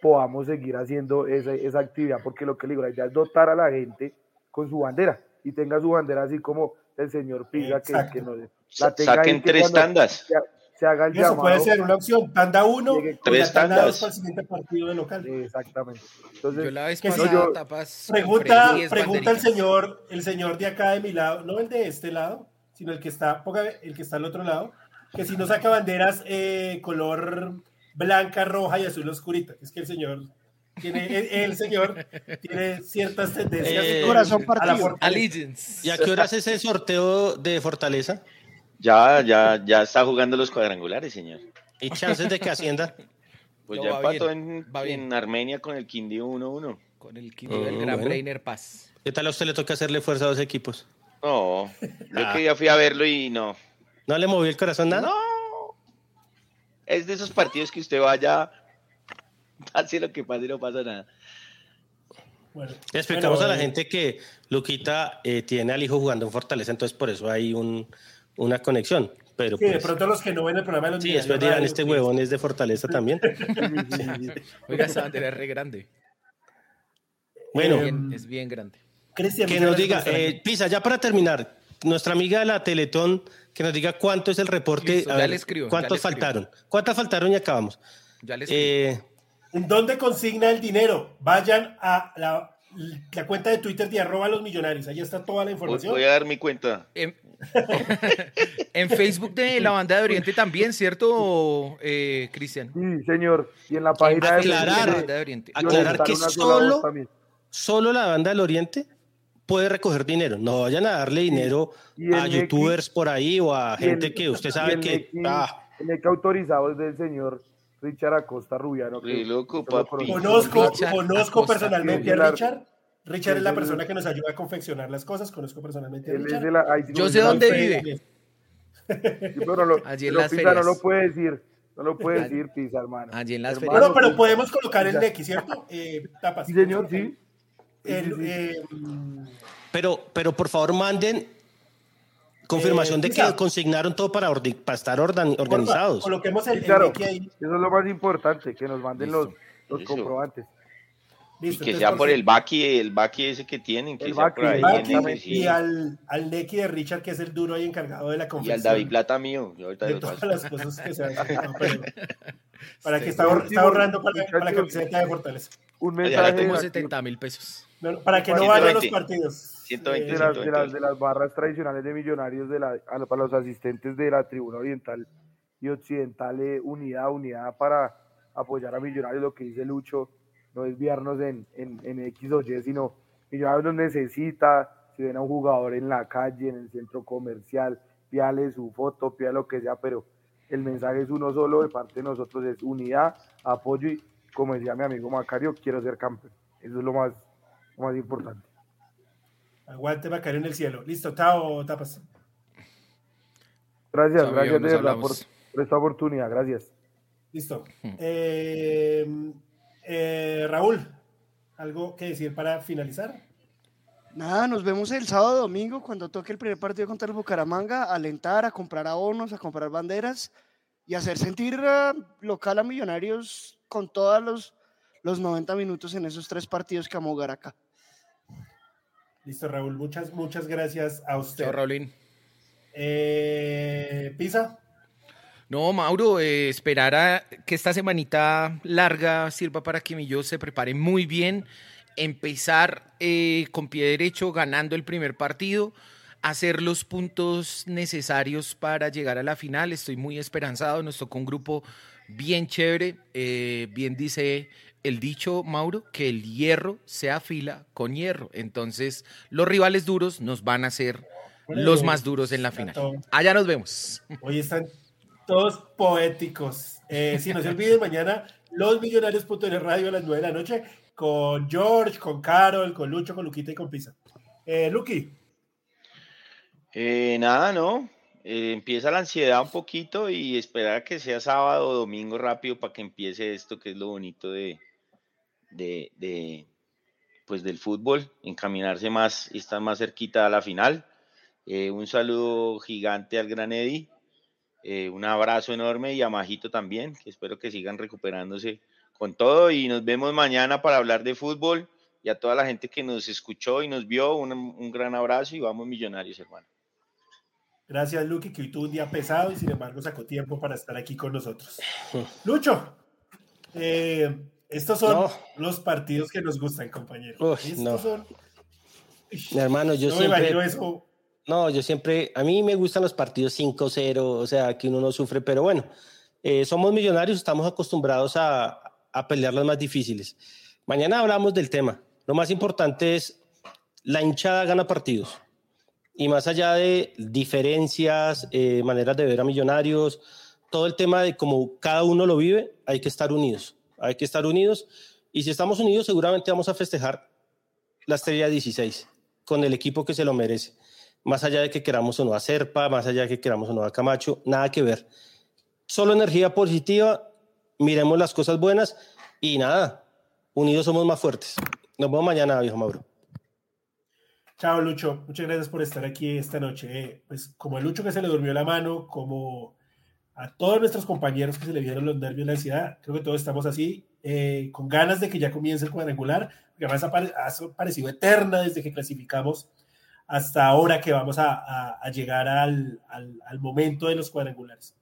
S6: podamos seguir haciendo esa, esa actividad, porque lo que le digo, la idea es dotar a la gente con su bandera y tenga su bandera así como el señor Pisa, que, que nos,
S3: Sa-
S6: la tenga ahí,
S3: Saquen
S6: que
S3: tres tandas.
S6: Se, se haga el
S1: Eso
S6: llamado.
S1: puede ser una opción, tanda uno
S3: Tres
S1: la tanda
S3: tandas.
S1: dos para el siguiente partido de local.
S6: Exactamente. Entonces,
S4: Yo la vez
S1: que sí,
S4: pasada,
S6: yo-
S4: tapas.
S1: Pregunta,
S4: compré 10
S1: pregunta el señor, el señor de acá de mi lado, no el de este lado, sino el que está, el que está al otro lado, que si no saca banderas eh, color blanca, roja y azul oscurita. Es que el señor tiene, el, el señor tiene ciertas tendencias
S2: Eh,
S5: Corazón
S1: a
S5: partido.
S1: fortaleza.
S4: Allegiance.
S2: ¿Y a qué horas es ese sorteo de Fortaleza?
S3: Ya, ya, ya está jugando los cuadrangulares, señor.
S2: ¿Y chances de que ascienda?
S3: Pues
S4: No,
S3: ya
S4: va
S3: empató
S4: bien,
S3: en,
S4: va bien.
S3: en Armenia con el Quindío 1-1.
S4: Con el quinto del
S2: Mm,
S4: Gran
S2: bueno.
S4: Brainer Paz.
S2: ¿Qué tal a usted le toca hacerle fuerza a dos equipos?
S3: No, yo
S2: Ah.
S3: que ya fui a verlo y no.
S2: ¿No le movió el corazón nada?
S3: No. Es de esos partidos que usted vaya, pase lo que pase, no pasa nada.
S1: Bueno,
S2: Le explicamos
S1: bueno,
S2: a la
S1: eh,
S2: gente que Luquita eh, tiene al hijo jugando en Fortaleza, entonces por eso hay un, una conexión. Pero
S1: Sí, de
S2: pues,
S1: pronto los que no ven el programa de los
S2: sí, después dirán, este huevón es de Fortaleza también.
S4: Oiga, esa bandera es re grande.
S2: Bueno,
S4: Bien- es bien grande.
S1: Cristian,
S2: que nos diga, eh. Pisa, ya para terminar, nuestra amiga de la Teletón, que nos diga cuánto es el reporte,
S4: Listo,
S2: a
S4: ya
S2: ver,
S4: le escribo,
S2: cuántos
S4: le escribo.
S2: faltaron, cuántas faltaron y acabamos.
S4: Ya les
S2: Eh,
S1: ¿En dónde consigna el dinero? Vayan a la, la cuenta de Twitter de arroba los millonarios. Ahí está toda la información.
S3: voy a dar mi cuenta.
S4: En, en Facebook de la banda de Oriente también, ¿cierto, eh, Cristian?
S6: sí, señor. Y en la página de
S2: Aclarar.
S4: de la banda de Oriente.
S2: Aclarar que solo- solo la banda del Oriente puede recoger dinero. No vayan a darle dinero
S6: Y
S2: a youtubers por ahí o a
S6: el-
S2: gente que usted sabe
S6: el
S2: que...
S6: Neki-
S2: ah,
S6: el autorizado es del señor Richard Acosta Rubiano. Que-
S3: loco, papi.
S1: Conozco,
S4: Richard
S1: conozco
S4: Acosta.
S1: personalmente a Richard. Richard es la persona que nos ayuda a confeccionar las cosas. Conozco personalmente a Richard.
S6: de la- ahí sí
S4: Yo sé dónde vive.
S6: Sí, pero no lo,
S4: Allí en
S6: pero
S4: las
S6: Pisa no lo puede decir. No lo puede decir, Pisa, hermano.
S4: allí en las
S6: Hermano,
S4: ferias.
S1: Bueno, pero podemos colocar el
S6: Ya.
S1: Neki, ¿cierto? Eh, tapas.
S6: Sí, señor, sí.
S1: El,
S6: Sí, sí, sí.
S1: eh, mm,
S2: pero, pero por favor manden confirmación
S1: Eh,
S2: de que consignaron todo para, ordi- para estar ordan- organizados.
S1: Coloquemos
S6: Sí,
S1: el, el
S6: claro.
S1: Ahí.
S6: Eso es lo más importante, que nos manden los,
S4: Listo.
S6: los
S3: Eso.
S6: comprobantes.
S3: Y que
S1: entonces,
S3: sea por el Baki, el Baki ese que tienen, que
S6: El
S3: sea
S6: Baki,
S3: por ahí.
S6: el
S3: en
S1: Baki
S3: ese,
S6: Baki,
S3: sí.
S1: y al, al Neki de Richard, que es el duro y encargado de la
S3: Y
S1: confección.
S3: al David Plata mío. Yo ahorita
S1: de todas
S3: paso.
S1: las cosas que se. No, pero- para que está,
S6: Sí,
S1: ahor- está ahorrando para, para la camiseta de Fortaleza.
S6: Un
S3: ya
S6: mensaje
S4: Como
S6: aquí
S4: 70 mil pesos.
S1: No, para que no
S3: 120.
S1: vayan los partidos.
S3: 120.
S1: Eh,
S6: de las, de, las, de las barras tradicionales de millonarios de la, a- para los asistentes de la tribuna oriental y occidental, eh, unidad, unidad para apoyar a millonarios, lo que dice Lucho, no desviarnos en, en, en X o Y, sino millonarios los necesita, si ven a un jugador en la calle, en el centro comercial, píale su foto, píale lo que sea, pero el mensaje es uno solo de parte de nosotros, es unidad, apoyo y, como decía mi amigo Macario, quiero ser campeón. Eso es lo más, lo más importante.
S1: Aguante Macario en el cielo. Listo, Tao, tapas.
S6: Gracias,
S4: Chao,
S6: gracias de verdad por, por esta oportunidad, gracias.
S1: Listo. Eh, eh, Raúl, ¿algo que decir para finalizar?
S5: Nada, nos vemos el sábado domingo cuando toque el primer partido contra el Bucaramanga, a alentar, a comprar abonos, a comprar banderas y hacer sentir eh, local a Millonarios con todos los, los 90 minutos en esos tres partidos que vamos a jugar acá.
S1: Listo, Raúl. Muchas, muchas gracias a usted.
S4: Chao, Raulín.
S1: Eh, Pisa.
S4: No, Mauro, eh, esperar a que esta semanita larga sirva para que Millo se prepare muy bien, empezar eh, con pie derecho ganando el primer partido, hacer los puntos necesarios para llegar a la final. Estoy muy esperanzado, nos tocó un grupo bien chévere, bien dice el dicho, Mauro, que el hierro se afila con hierro. Entonces, los rivales duros nos van a hacer los más duros en la final. Allá nos vemos.
S1: Hoy están todos poéticos. Eh, si no se olviden, mañana los millonarios.net radio a las 9 de la noche con George, con Carol, con Lucho, con Luquita y con Pisa. Eh, Luqui,
S3: Eh, nada, no. Eh, empieza la ansiedad un poquito y esperar a que sea sábado o domingo rápido para que empiece esto que es lo bonito de, de, de, pues del fútbol, encaminarse más y estar más cerquita a la final. Eh, un saludo gigante al Gran Eddy, eh, un abrazo enorme y a Majito también, que espero que sigan recuperándose con todo y nos vemos mañana para hablar de fútbol y a toda la gente que nos escuchó y nos vio, un, un gran abrazo y vamos millonarios, hermano.
S1: gracias Luqui, que hoy tuvo un día pesado y sin embargo sacó tiempo para estar aquí con nosotros. Lucho, eh, estos son
S2: No.
S1: los partidos que nos gustan, compañero. Estos
S2: no.
S1: son...
S2: Mi hermano, yo
S1: no me
S2: siempre.
S1: imagino eso.
S2: No, yo siempre, a mí me gustan los partidos 5-0, o sea, que uno no sufre, pero bueno, eh, somos millonarios, estamos acostumbrados a, a pelear las más difíciles. Mañana hablamos del tema. Lo más importante es la hinchada gana partidos. Y más allá de diferencias, eh, maneras de ver a millonarios, todo el tema de cómo cada uno lo vive, hay que estar unidos. Hay que estar unidos. Y si estamos unidos, seguramente vamos a festejar la estrella 16 con el equipo que se lo merece más allá de que queramos o no a Serpa, más allá de que queramos o no a Camacho, nada que ver. Solo energía positiva, miremos las cosas buenas y nada, unidos somos más fuertes. Nos vemos mañana, viejo Mauro.
S1: Chao, Lucho. Muchas gracias por estar aquí esta noche. Eh, pues como a Lucho que se le durmió la mano, como a todos nuestros compañeros que se le vieron los nervios, la ansiedad, creo que todos estamos así, eh, con ganas de que ya comience el cuadrangular, que además ha, pare- ha parecido eterna desde que clasificamos hasta ahora que vamos a, a- a llegar al, al- al momento de los cuadrangulares.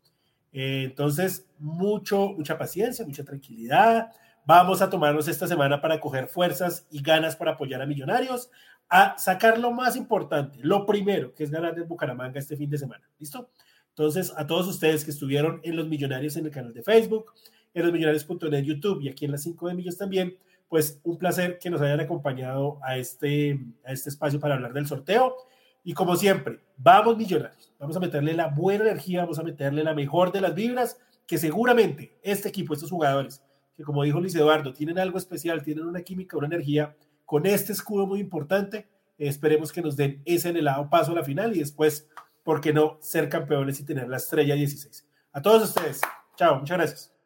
S1: Eh, entonces, mucho, mucha paciencia, mucha tranquilidad. Vamos a tomarnos esta semana para coger fuerzas y ganas para apoyar a Millonarios, a sacar lo más importante, lo primero, que es ganar del Bucaramanga este fin de semana. ¿Listo? Entonces, a todos ustedes que estuvieron en Los Millonarios en el canal de Facebook, en losmillonarios.net YouTube y aquí en las 5 de Millos también, pues un placer que nos hayan acompañado a este, a este espacio para hablar del sorteo. Y como siempre, vamos millonarios, vamos a meterle la buena energía, vamos a meterle la mejor de las vibras, que seguramente este equipo, estos jugadores, que como dijo Luis Eduardo, tienen algo especial, tienen una química, una energía, con este escudo muy importante, esperemos que nos den ese anhelado paso a la final y después, ¿por qué no ser campeones y tener la estrella 16? A todos ustedes, chao, muchas gracias.